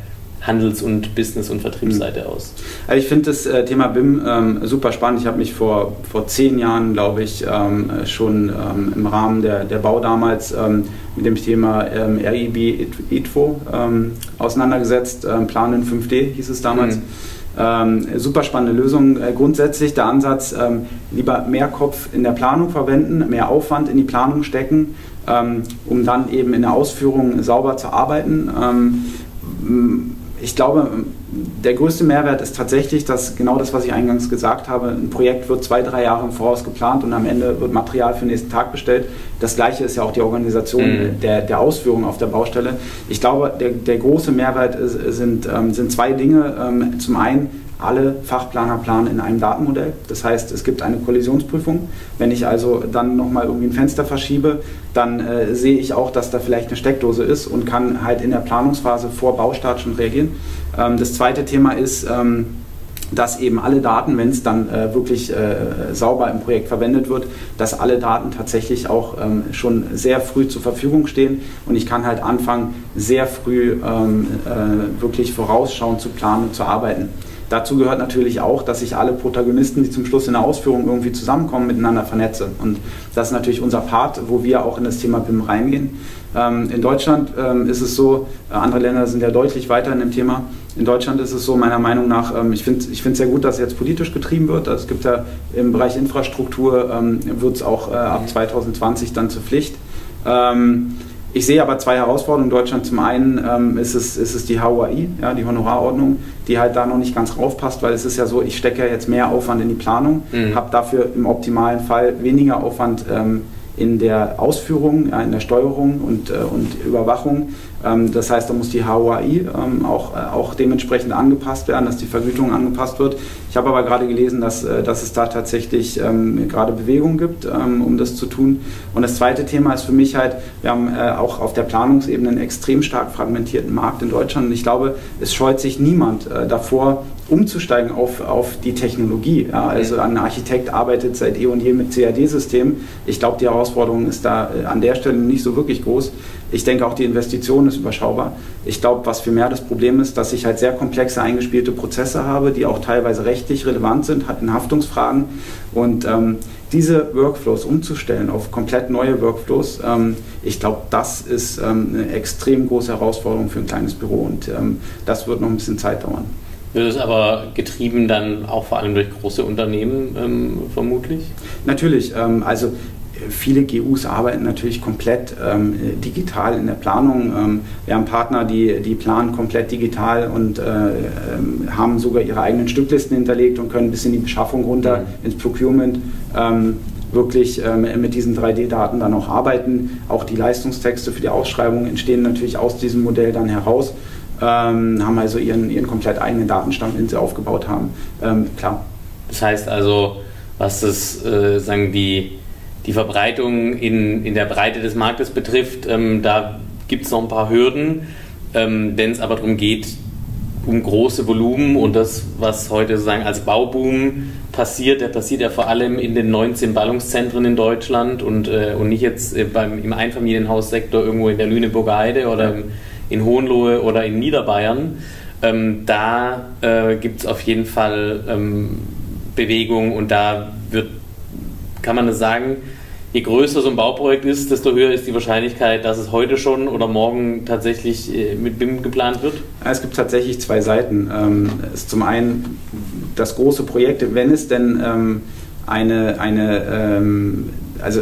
Handels- und Business- und Vertriebsseite mhm. aus? Also ich finde das äh, Thema BIM ähm, super spannend. Ich habe mich vor, vor zehn Jahren, glaube ich, ähm, schon ähm, im Rahmen der, der Bau damals ähm, mit dem Thema ähm, RIB ITFO ähm, auseinandergesetzt. Planen 5D hieß es damals. Mhm. Ähm, super spannende Lösung. Äh, grundsätzlich der Ansatz, ähm, lieber mehr Kopf in der Planung verwenden, mehr Aufwand in die Planung stecken, ähm, um dann eben in der Ausführung sauber zu arbeiten ich glaube, der größte Mehrwert ist tatsächlich, dass genau das, was ich eingangs gesagt habe, ein Projekt wird zwei, drei Jahre im Voraus geplant und am Ende wird Material für den nächsten Tag bestellt. Das gleiche ist ja auch die Organisation mhm. der, der Ausführung auf der Baustelle. Ich glaube, der, der große Mehrwert ist, sind, ähm, sind zwei Dinge. Ähm, zum einen, alle Fachplaner planen in einem Datenmodell. Das heißt, es gibt eine Kollisionsprüfung. Wenn ich also dann nochmal irgendwie ein Fenster verschiebe, dann äh, sehe ich auch, dass da vielleicht eine Steckdose ist und kann halt in der Planungsphase vor Baustart schon reagieren. Ähm, das zweite Thema ist, ähm, dass eben alle Daten, wenn es dann äh, wirklich äh, sauber im Projekt verwendet wird, dass alle Daten tatsächlich auch ähm, schon sehr früh zur Verfügung stehen und ich kann halt anfangen, sehr früh ähm, äh, wirklich vorausschauend zu planen und zu arbeiten. Dazu gehört natürlich auch, dass ich alle Protagonisten, die zum Schluss in der Ausführung irgendwie zusammenkommen, miteinander vernetze. Und das ist natürlich unser Part, wo wir auch in das Thema BIM reingehen. Ähm, in Deutschland ähm, ist es so, äh, andere Länder sind ja deutlich weiter in dem Thema. In Deutschland ist es so, meiner Meinung nach, ähm, ich finde es sehr gut, dass jetzt politisch getrieben wird. Also es gibt ja im Bereich Infrastruktur, wird es auch äh, ab 2020 dann zur Pflicht. Ich sehe aber zwei Herausforderungen in Deutschland. Zum einen ähm, ist, es, ist es die HUAI, ja, die Honorarordnung, die halt da noch nicht ganz raufpasst, weil es ist ja so, ich stecke ja jetzt mehr Aufwand in die Planung, mhm. habe dafür im optimalen Fall weniger Aufwand ähm, in der Ausführung, in der Steuerung und, äh, und Überwachung. Ähm, das heißt, da muss die HOAI ähm, auch, äh, auch dementsprechend angepasst werden, dass die Vergütung angepasst wird. Ich habe aber gerade gelesen, dass, äh, dass es da tatsächlich ähm, gerade Bewegung gibt, um das zu tun. Und das zweite Thema ist für mich halt, wir haben auch auf der Planungsebene einen extrem stark fragmentierten Markt in Deutschland. Und ich glaube, es scheut sich niemand davor, umzusteigen auf, auf die Technologie. Ja, also ein Architekt arbeitet seit eh und je mit CAD-Systemen. Ich glaube, die Herausforderung ist da an der Stelle nicht so wirklich groß. Ich denke auch die Investition ist überschaubar. Ich glaube, was viel mehr das Problem ist, dass ich halt sehr komplexe eingespielte Prozesse habe, die auch teilweise rechtlich relevant sind in Haftungsfragen. Und ähm, diese Workflows umzustellen auf komplett neue Workflows, ähm, ich glaube, das ist ähm, eine extrem große Herausforderung für ein kleines Büro und ähm, das wird noch ein bisschen Zeit dauern. Wird es aber getrieben dann auch vor allem durch große Unternehmen ähm, vermutlich? Natürlich. Ähm, also viele GUs arbeiten natürlich komplett ähm, digital in der Planung. Ähm, wir haben Partner, die, die planen komplett digital und äh, ähm, haben sogar ihre eigenen Stücklisten hinterlegt und können bis in die Beschaffung runter mhm. ins Procurement ähm, wirklich ähm, mit diesen 3D-Daten dann auch arbeiten. Auch die Leistungstexte für die Ausschreibung entstehen natürlich aus diesem Modell dann heraus. Ähm, haben also ihren, ihren komplett eigenen Datenstamm, den sie aufgebaut haben. klar. Das heißt also, was das, äh, sagen die die Verbreitung in, in der Breite des Marktes betrifft, ähm, da gibt es noch ein paar Hürden. Ähm, Wenn es aber darum geht, um große Volumen und das, was heute sozusagen als Bauboom passiert, der passiert ja vor allem in den 19 Ballungszentren in Deutschland und, äh, und nicht jetzt äh, beim, im Einfamilienhaussektor irgendwo in der Lüneburger Heide oder im, in Hohenlohe oder in Niederbayern. Ähm, da äh, gibt es auf jeden Fall ähm, Bewegung und da wird, kann man das sagen, je größer so ein Bauprojekt ist, desto höher ist die Wahrscheinlichkeit, dass es heute schon oder morgen tatsächlich äh, mit BIM geplant wird? Es gibt tatsächlich zwei Seiten. Ähm, es ist zum einen das große Projekt, wenn es denn ähm, eine, eine ähm, also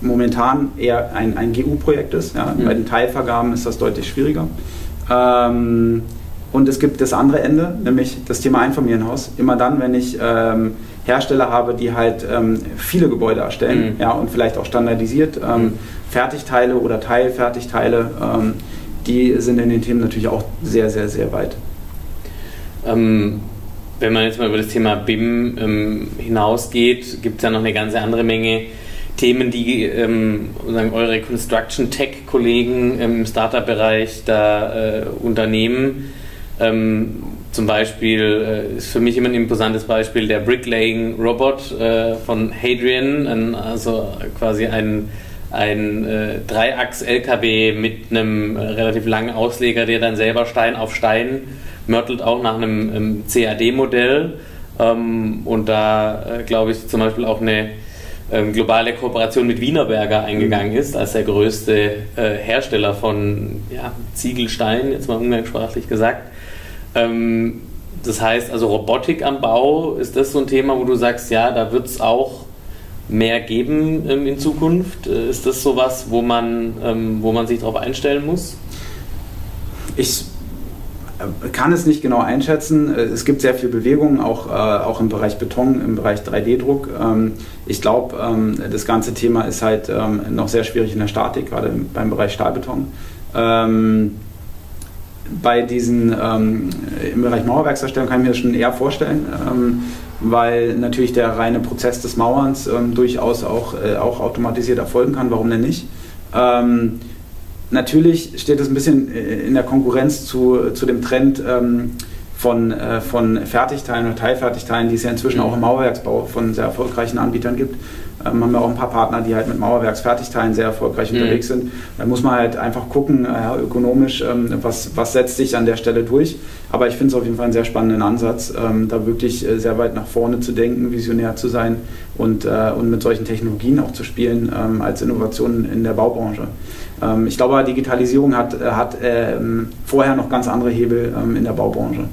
momentan eher ein, ein GU-Projekt ist. Ja. Mhm. Bei den Teilvergaben ist das deutlich schwieriger. Und es gibt das andere Ende, nämlich das Thema Einfamilienhaus. Immer dann, wenn ich Hersteller habe, die halt ähm, viele Gebäude erstellen mhm. ja, und vielleicht auch standardisiert ähm, mhm. Fertigteile oder Teilfertigteile, ähm, die sind in den Themen natürlich auch sehr, sehr, sehr weit. Ähm, wenn man jetzt mal über das Thema BIM ähm, hinausgeht, gibt es ja noch eine ganze andere Menge Themen, die ähm, sagen, eure Construction Tech-Kollegen im Startup-Bereich da äh, unternehmen. Ähm, zum Beispiel äh, ist für mich immer ein imposantes Beispiel der Bricklaying Robot äh, von Hadrian, ein, also quasi ein, ein äh, Dreiachs-LKW mit einem relativ langen Ausleger, der dann selber Stein auf Stein mörtelt, auch nach einem, einem CAD-Modell. Ähm, und da, äh, glaube ich, zum Beispiel auch eine ähm, globale Kooperation mit Wienerberger eingegangen ist, als der größte äh, Hersteller von ja, Ziegelstein, jetzt mal umgangssprachlich gesagt. Ähm, das heißt, also Robotik am Bau, ist das so ein Thema, wo du sagst, ja, da wird es auch mehr geben ähm, in Zukunft? Äh, ist das sowas, wo man, ähm, wo man sich darauf einstellen muss? Ich kann es nicht genau einschätzen. Äh, es gibt sehr viel Bewegung, auch, äh, auch im Bereich Beton, im Bereich 3D-Druck. Ähm, ich glaube, ähm, das ganze Thema ist halt ähm, noch sehr schwierig in der Statik, gerade beim Bereich Stahlbeton. Ähm, bei diesen ähm, im Bereich Mauerwerkserstellung kann ich mir das schon eher vorstellen, ähm, weil natürlich der reine Prozess des Mauerns durchaus auch, äh, auch automatisiert erfolgen kann. Warum denn nicht? Natürlich steht es ein bisschen äh, in der Konkurrenz zu, zu dem Trend ähm, von, äh, von Fertigteilen oder Teilfertigteilen, die es ja inzwischen auch im Mauerwerksbau von sehr erfolgreichen Anbietern gibt ähm, haben wir auch ein paar Partner, die halt mit Mauerwerksfertigteilen sehr erfolgreich mhm. unterwegs sind. Da muss man halt einfach gucken, äh, ökonomisch, ähm, was, was setzt sich an der Stelle durch. Aber ich finde es auf jeden Fall einen sehr spannenden Ansatz, ähm, da wirklich äh, sehr weit nach vorne zu denken, visionär zu sein und, äh, und mit solchen Technologien auch zu spielen ähm, als Innovation in der Baubranche. Ähm, ich glaube, Digitalisierung hat, äh, hat ähm, vorher noch ganz andere Hebel in der Baubranche.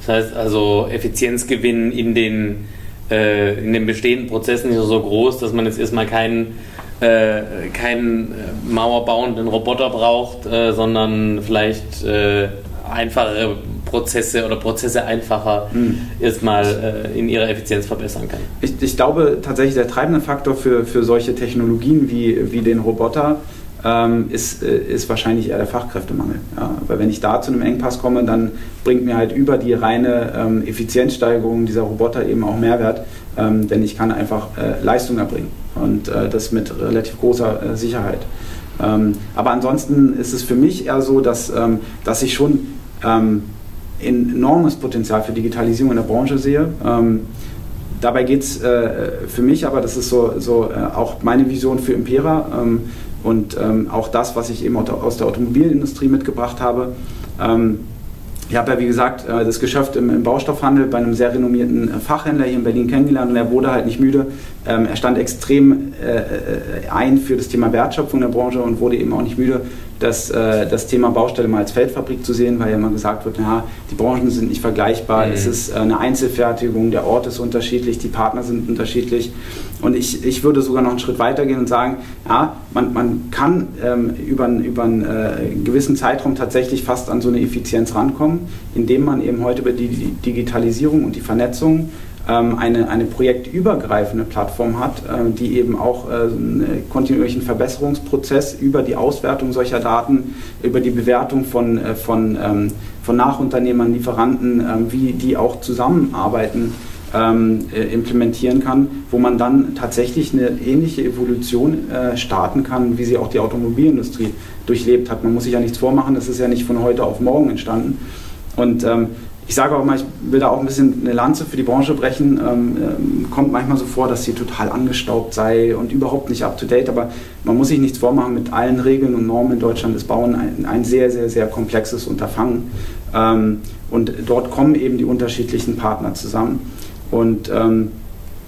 Das heißt also Effizienzgewinn in den äh, in den bestehenden Prozessen nicht so groß, dass man jetzt erstmal keinen äh, keinen äh, mauerbauenden Roboter braucht, äh, sondern vielleicht äh, einfache Prozesse oder Prozesse einfacher hm. erstmal äh, in ihrer Effizienz verbessern kann. Ich, ich, glaube tatsächlich, der treibende Faktor für, für solche Technologien wie, wie den Roboter ähm, ist, äh, ist wahrscheinlich eher der Fachkräftemangel. Ja? Weil wenn ich da zu einem Engpass komme, dann bringt mir halt über die reine ähm, Effizienzsteigerung dieser Roboter eben auch Mehrwert, ähm, denn ich kann einfach äh, Leistung erbringen und äh, das mit relativ großer äh, Sicherheit. Ähm, aber ansonsten ist es für mich eher so, dass, ähm, dass ich schon ähm, enormes Potenzial für Digitalisierung in der Branche sehe. dabei geht es äh, für mich, aber das ist so, so äh, auch meine Vision für Impera, und ähm, auch das, was ich eben aus der Automobilindustrie mitgebracht habe. Ähm, ich habe ja, wie gesagt, äh, das Geschäft im, Baustoffhandel bei einem sehr renommierten äh, Fachhändler hier in Berlin kennengelernt und er wurde halt nicht müde. Ähm, er stand extrem äh, ein für das Thema Wertschöpfung der Branche und wurde eben auch nicht müde, das, äh, das Thema Baustelle mal als Feldfabrik zu sehen, weil ja immer gesagt wird, ja, die Branchen sind nicht vergleichbar, mhm. es ist äh, eine Einzelfertigung, der Ort ist unterschiedlich, die Partner sind unterschiedlich. Und ich, ich würde sogar noch einen Schritt weiter gehen und sagen, ja, man, man kann ähm, über, über einen äh, gewissen Zeitraum tatsächlich fast an so eine Effizienz rankommen, indem man eben heute über die Digitalisierung und die Vernetzung eine, eine projektübergreifende Plattform hat, äh, die eben auch äh, einen kontinuierlichen Verbesserungsprozess über die Auswertung solcher Daten, über die Bewertung von, äh, von, ähm, von Nachunternehmern, Lieferanten, wie die auch zusammenarbeiten, ähm, implementieren kann, wo man dann tatsächlich eine ähnliche Evolution starten kann, wie sie auch die Automobilindustrie durchlebt hat. Man muss sich ja nichts vormachen, das ist ja nicht von heute auf morgen entstanden. Und ähm, ich sage auch mal, ich will da auch ein bisschen eine Lanze für die Branche brechen. Ähm, ähm, kommt manchmal so vor, dass sie total angestaubt sei und überhaupt nicht up-to-date, aber man muss sich nichts vormachen mit allen Regeln und Normen in Deutschland ist Bauen ein, ein sehr, sehr, sehr komplexes Unterfangen. Ähm, und dort kommen eben die unterschiedlichen Partner zusammen. Und ähm,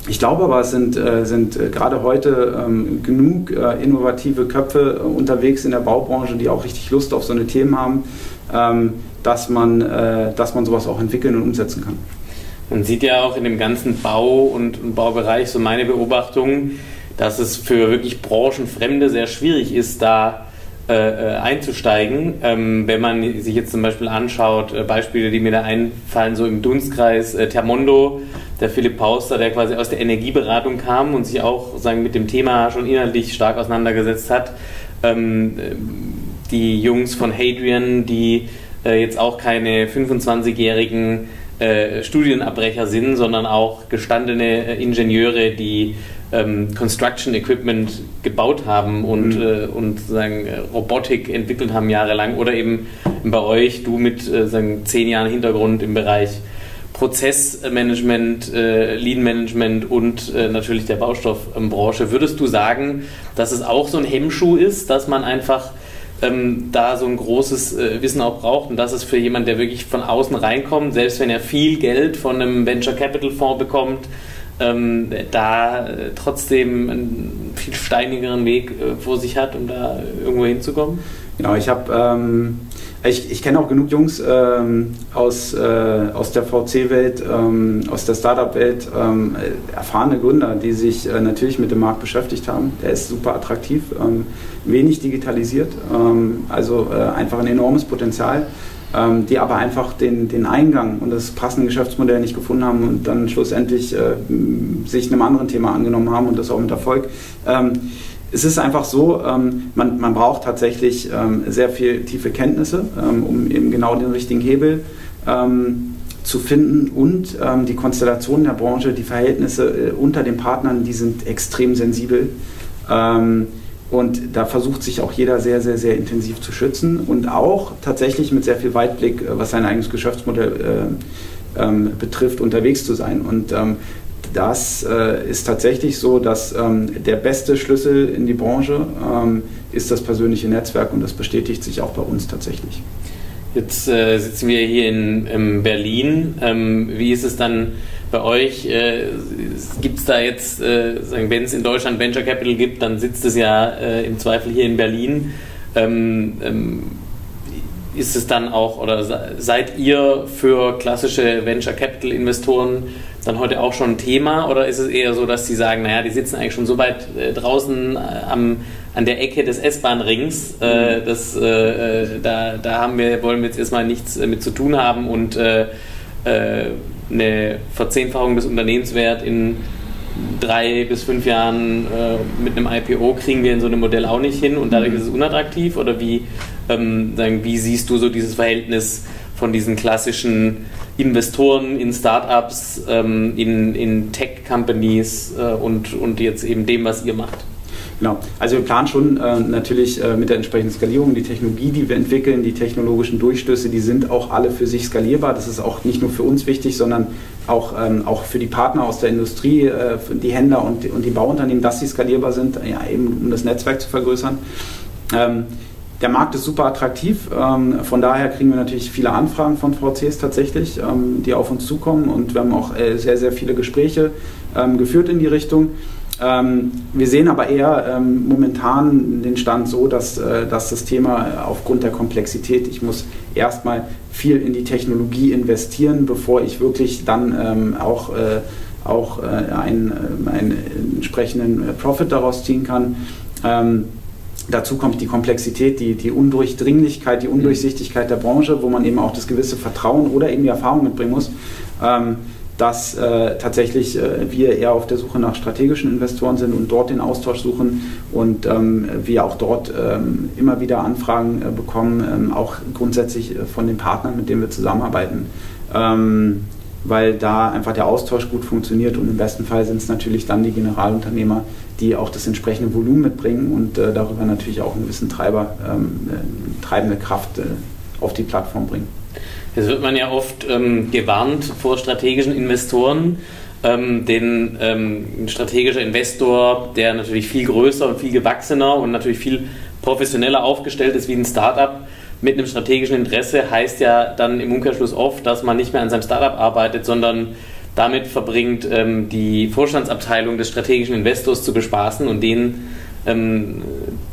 ich glaube aber, es sind, äh, sind äh, gerade heute ähm, genug äh, innovative Köpfe äh, unterwegs in der Baubranche, die auch richtig Lust auf so eine Themen haben. Ähm, dass man, äh, dass man sowas auch entwickeln und umsetzen kann. Man sieht ja auch in dem ganzen Bau- und, Baubereich, so meine Beobachtung, dass es für wirklich Branchenfremde sehr schwierig ist, da äh, äh, einzusteigen. Ähm, wenn man sich jetzt zum Beispiel anschaut, äh, Beispiele, die mir da einfallen, so im Dunstkreis äh, Termondo, der Philipp Pauster, der quasi aus der Energieberatung kam und sich auch sagen, mit dem Thema schon inhaltlich stark auseinandergesetzt hat. Ähm, die Jungs von Hadrian, die äh, jetzt auch keine 25-jährigen äh, Studienabbrecher sind, sondern auch gestandene äh, Ingenieure, die ähm, Construction Equipment gebaut haben und, mhm. äh, und sagen, Robotik entwickelt haben jahrelang oder eben bei euch, du mit äh, sagen, zehn Jahren Hintergrund im Bereich Prozessmanagement, äh, Lean Management und äh, natürlich der Baustoffbranche. Würdest du sagen, dass es auch so ein Hemmschuh ist, dass man einfach ähm, da so ein großes äh, Wissen auch braucht und das ist für jemanden, der wirklich von außen reinkommt, selbst wenn er viel Geld von einem Venture Capital Fonds bekommt, ähm, da äh, trotzdem einen viel steinigeren Weg äh, vor sich hat, um da irgendwo hinzukommen? Genau, ich habe ähm, ich, ich kenne auch genug Jungs ähm, aus, äh, aus der VC-Welt, ähm, aus der Startup-Welt, ähm, erfahrene Gründer, die sich äh, natürlich mit dem Markt beschäftigt haben. Der ist super attraktiv, ähm, wenig digitalisiert, ähm, also äh, einfach ein enormes Potenzial, die aber einfach den, den Eingang und das passende Geschäftsmodell nicht gefunden haben und dann schlussendlich äh, sich einem anderen Thema angenommen haben und das auch mit Erfolg es ist einfach so, ähm, man, man braucht tatsächlich ähm, sehr viel tiefe Kenntnisse, ähm, um eben genau den richtigen Hebel ähm, zu finden und ähm, die Konstellation der Branche, die Verhältnisse äh, unter den Partnern, die sind extrem sensibel. Ähm, und da versucht sich auch jeder sehr, sehr, sehr intensiv zu schützen und auch tatsächlich mit sehr viel Weitblick, äh, was sein eigenes Geschäftsmodell äh, betrifft, unterwegs zu sein. Und das äh, ist tatsächlich so, dass ähm, der beste Schlüssel in die Branche ähm, ist das persönliche Netzwerk und das bestätigt sich auch bei uns tatsächlich. Jetzt äh, sitzen wir hier in, in Berlin. Ähm, wie ist es dann bei euch? Äh, gibt es da jetzt, äh, wenn es in Deutschland Venture Capital gibt, dann sitzt es ja äh, im Zweifel hier in Berlin. Ähm, ähm, ist es dann auch oder seid ihr für klassische Venture Capital Investoren dann heute auch schon ein Thema oder ist es eher so, dass sie sagen, naja, die sitzen eigentlich schon so weit äh, draußen äh, am, an der Ecke des S-Bahn-Rings, äh, mhm. das, äh, äh, da, da haben wir, wollen wir jetzt erstmal nichts äh, mit zu tun haben und eine Verzehnfachung des Unternehmenswert in drei bis fünf Jahren mit einem IPO kriegen wir in so einem Modell auch nicht hin und dadurch mhm. ist es unattraktiv oder wie, ähm, sagen, wie siehst du so dieses Verhältnis von diesen klassischen Investoren in Startups, ähm, in, in Tech-Companies äh, und, und jetzt eben dem, was ihr macht. Genau, also wir planen schon äh, natürlich äh, mit der entsprechenden Skalierung, die Technologie, die wir entwickeln, die technologischen Durchstöße, die sind auch alle für sich skalierbar. Das ist auch nicht nur für uns wichtig, sondern auch, ähm, auch für die Partner aus der Industrie, äh, die Händler und, und die Bauunternehmen, dass sie skalierbar sind, ja, eben um das Netzwerk zu vergrößern. Ähm, der Markt ist super attraktiv. Ähm, von daher kriegen wir natürlich viele Anfragen von VCs tatsächlich, ähm, die auf uns zukommen. Und wir haben auch äh, sehr, sehr viele Gespräche ähm, geführt in die Richtung. Ähm, wir sehen aber eher ähm, momentan den Stand so, dass, äh, dass das Thema aufgrund der Komplexität, ich muss erstmal viel in die Technologie investieren, bevor ich wirklich dann ähm, auch, äh, auch äh, einen, äh, einen, entsprechenden Profit daraus ziehen kann. Dazu kommt die Komplexität, die, die Undurchdringlichkeit, die Undurchsichtigkeit der Branche, wo man eben auch das gewisse Vertrauen oder eben die Erfahrung mitbringen muss. Ähm, dass äh, tatsächlich äh, wir eher auf der Suche nach strategischen Investoren sind und dort den Austausch suchen und ähm, wir auch dort ähm, immer wieder Anfragen äh, bekommen, ähm, auch grundsätzlich äh, von den Partnern, mit denen wir zusammenarbeiten. Ähm, weil da einfach der Austausch gut funktioniert und im besten Fall sind es natürlich dann die Generalunternehmer, die auch das entsprechende Volumen mitbringen und äh, darüber natürlich auch einen gewissen Treiber, ähm, äh, treibende Kraft auf die Plattform bringen. Jetzt wird man ja oft ähm, gewarnt vor strategischen Investoren. Ähm, den ähm, strategischer Investor, der natürlich viel größer und viel gewachsener und natürlich viel professioneller aufgestellt ist wie ein Startup mit einem strategischen Interesse, heißt ja dann im Umkehrschluss oft, dass man nicht mehr an seinem Startup arbeitet, sondern damit verbringt, ähm, die Vorstandsabteilung des strategischen Investors zu bespaßen und denen ähm,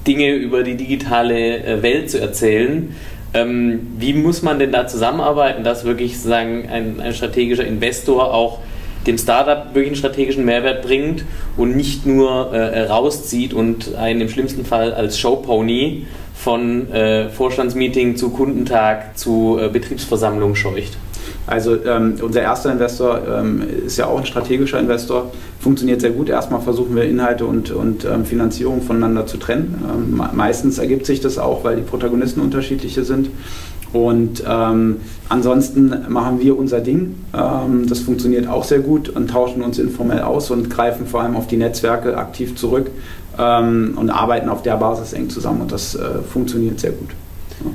Dinge über die digitale äh, Welt zu erzählen. Ähm, wie muss man denn da zusammenarbeiten, dass wirklich sozusagen ein, ein strategischer Investor auch dem Startup wirklich einen strategischen Mehrwert bringt und nicht nur äh, rauszieht und einen im schlimmsten Fall als Showpony von äh, Vorstandsmeeting zu Kundentag zu äh, Betriebsversammlung scheucht? Also ähm, unser erster Investor ähm, ist ja auch ein strategischer Investor, funktioniert sehr gut. Erstmal versuchen wir Inhalte und, und ähm, Finanzierung voneinander zu trennen. Ähm, meistens ergibt sich das auch, weil die Protagonisten unterschiedliche sind. Und ähm, ansonsten machen wir unser Ding. Ähm, das funktioniert auch sehr gut und tauschen uns informell aus und greifen vor allem auf die Netzwerke aktiv zurück und arbeiten auf der Basis eng zusammen. Und das äh, funktioniert sehr gut. Ja.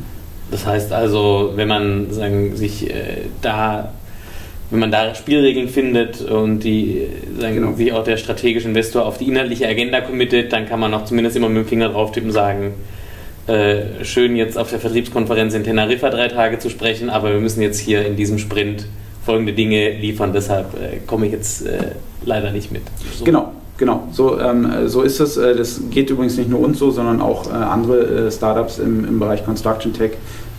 Das heißt also, wenn man sagen, sich äh, da wenn man da Spielregeln findet und die sagen, genau. sich auch der strategische Investor auf die inhaltliche Agenda committet, dann kann man auch zumindest immer mit dem Finger drauf tippen und sagen, äh, schön jetzt auf der Vertriebskonferenz in Teneriffa drei Tage zu sprechen, aber wir müssen jetzt hier in diesem Sprint folgende Dinge liefern, deshalb äh, komme ich jetzt äh, leider nicht mit. So. Genau, Genau, so, ähm, so ist es. Äh, das geht übrigens nicht nur uns so, sondern auch äh, andere äh, Startups im, im Bereich Construction Tech,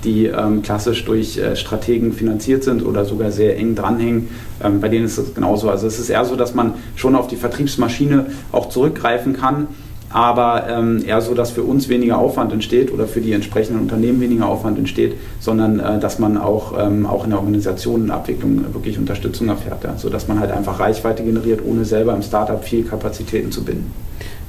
die ähm, klassisch durch äh, Strategen finanziert sind oder sogar sehr eng dranhängen. Ähm, bei denen ist es genauso. Also es ist eher so, dass man schon auf die Vertriebsmaschine auch zurückgreifen kann aber ähm, eher so, dass für uns weniger Aufwand entsteht oder für die entsprechenden Unternehmen weniger Aufwand entsteht, sondern äh, dass man auch, ähm, auch in der Organisation und Abwicklung wirklich Unterstützung erfährt, ja? sodass man halt einfach Reichweite generiert, ohne selber im Startup viel Kapazitäten zu binden.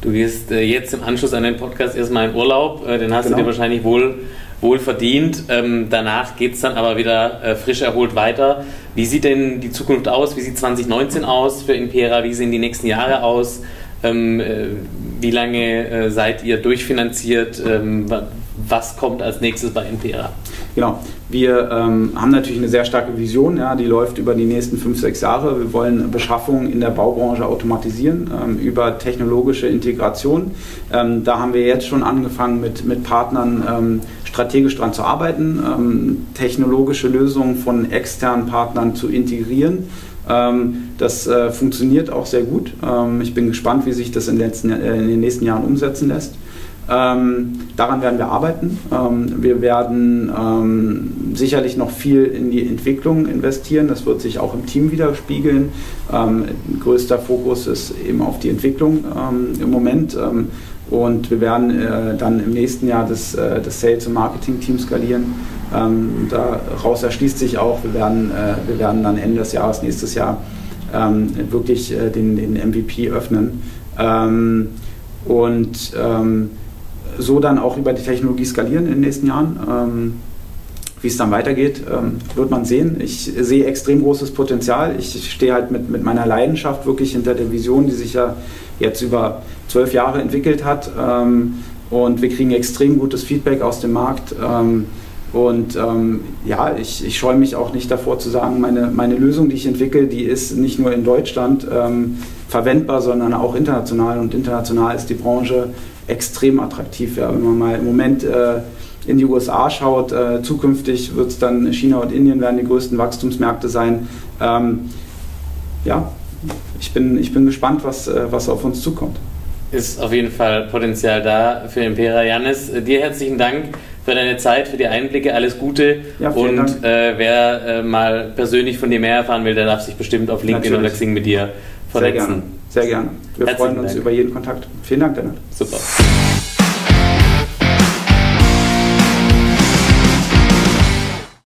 Du gehst äh, jetzt im Anschluss an den Podcast erstmal in Urlaub, äh, den hast genau. du dir wahrscheinlich wohl, wohl verdient. Ähm, danach geht es dann aber wieder äh, frisch erholt weiter. Wie sieht denn die Zukunft aus? Wie sieht 2019 aus für Impera? Wie sehen die nächsten Jahre aus? Ähm, äh, wie lange äh, seid ihr durchfinanziert? Ähm, was kommt als nächstes bei NPR? Genau, wir ähm, haben natürlich eine sehr starke Vision, ja, die läuft über die nächsten fünf, sechs Jahre. Wir wollen Beschaffung in der Baubranche automatisieren ähm, über technologische Integration. Ähm, da haben wir jetzt schon angefangen mit, mit Partnern ähm, strategisch daran zu arbeiten, ähm, technologische Lösungen von externen Partnern zu integrieren das äh, funktioniert auch sehr gut. Ähm, ich bin gespannt, wie sich das in, letzten, äh, in den nächsten Jahren umsetzen lässt. Ähm, daran werden wir arbeiten. Ähm, wir werden ähm, sicherlich noch viel in die Entwicklung investieren. Das wird sich auch im Team widerspiegeln. Ähm, größter Fokus ist eben auf die Entwicklung im Moment. Und wir werden äh, dann im nächsten Jahr das, äh, das Sales- und Marketing-Team skalieren. Ähm, daraus erschließt sich auch, wir werden, äh, wir werden dann Ende des Jahres, nächstes Jahr, ähm, wirklich äh, den, den MVP öffnen. Ähm, und ähm, so dann auch über die Technologie skalieren in den nächsten Jahren. Ähm, wie es dann weitergeht, ähm, wird man sehen. Ich sehe extrem großes Potenzial. Ich stehe halt mit, mit meiner Leidenschaft wirklich hinter der Vision, die sich ja jetzt über zwölf Jahre entwickelt hat. Ähm, und wir kriegen extrem gutes Feedback aus dem Markt. Ähm, und ähm, ja, ich, ich scheue mich auch nicht davor zu sagen, meine, meine Lösung, die ich entwickle, die ist nicht nur in Deutschland verwendbar, sondern auch international. Und international ist die Branche extrem attraktiv. Ja, wenn man mal im Moment äh, in die USA schaut, äh, zukünftig wird es dann China und Indien werden die größten Wachstumsmärkte sein. Ähm, ja, ich bin, ich bin gespannt, was, äh, was auf uns zukommt. Ist auf jeden Fall Potenzial da für Impera. Janis, dir herzlichen Dank für deine Zeit, für die Einblicke. Alles Gute. Ja, und äh, wer äh, mal persönlich von dir mehr erfahren will, der darf sich bestimmt auf LinkedIn Natürlich. oder Xing mit dir vernetzen. Sehr gerne. Sehr gerne. Wir Herzlichen freuen uns Dank. über jeden Kontakt. Vielen Dank, Lennart. Super.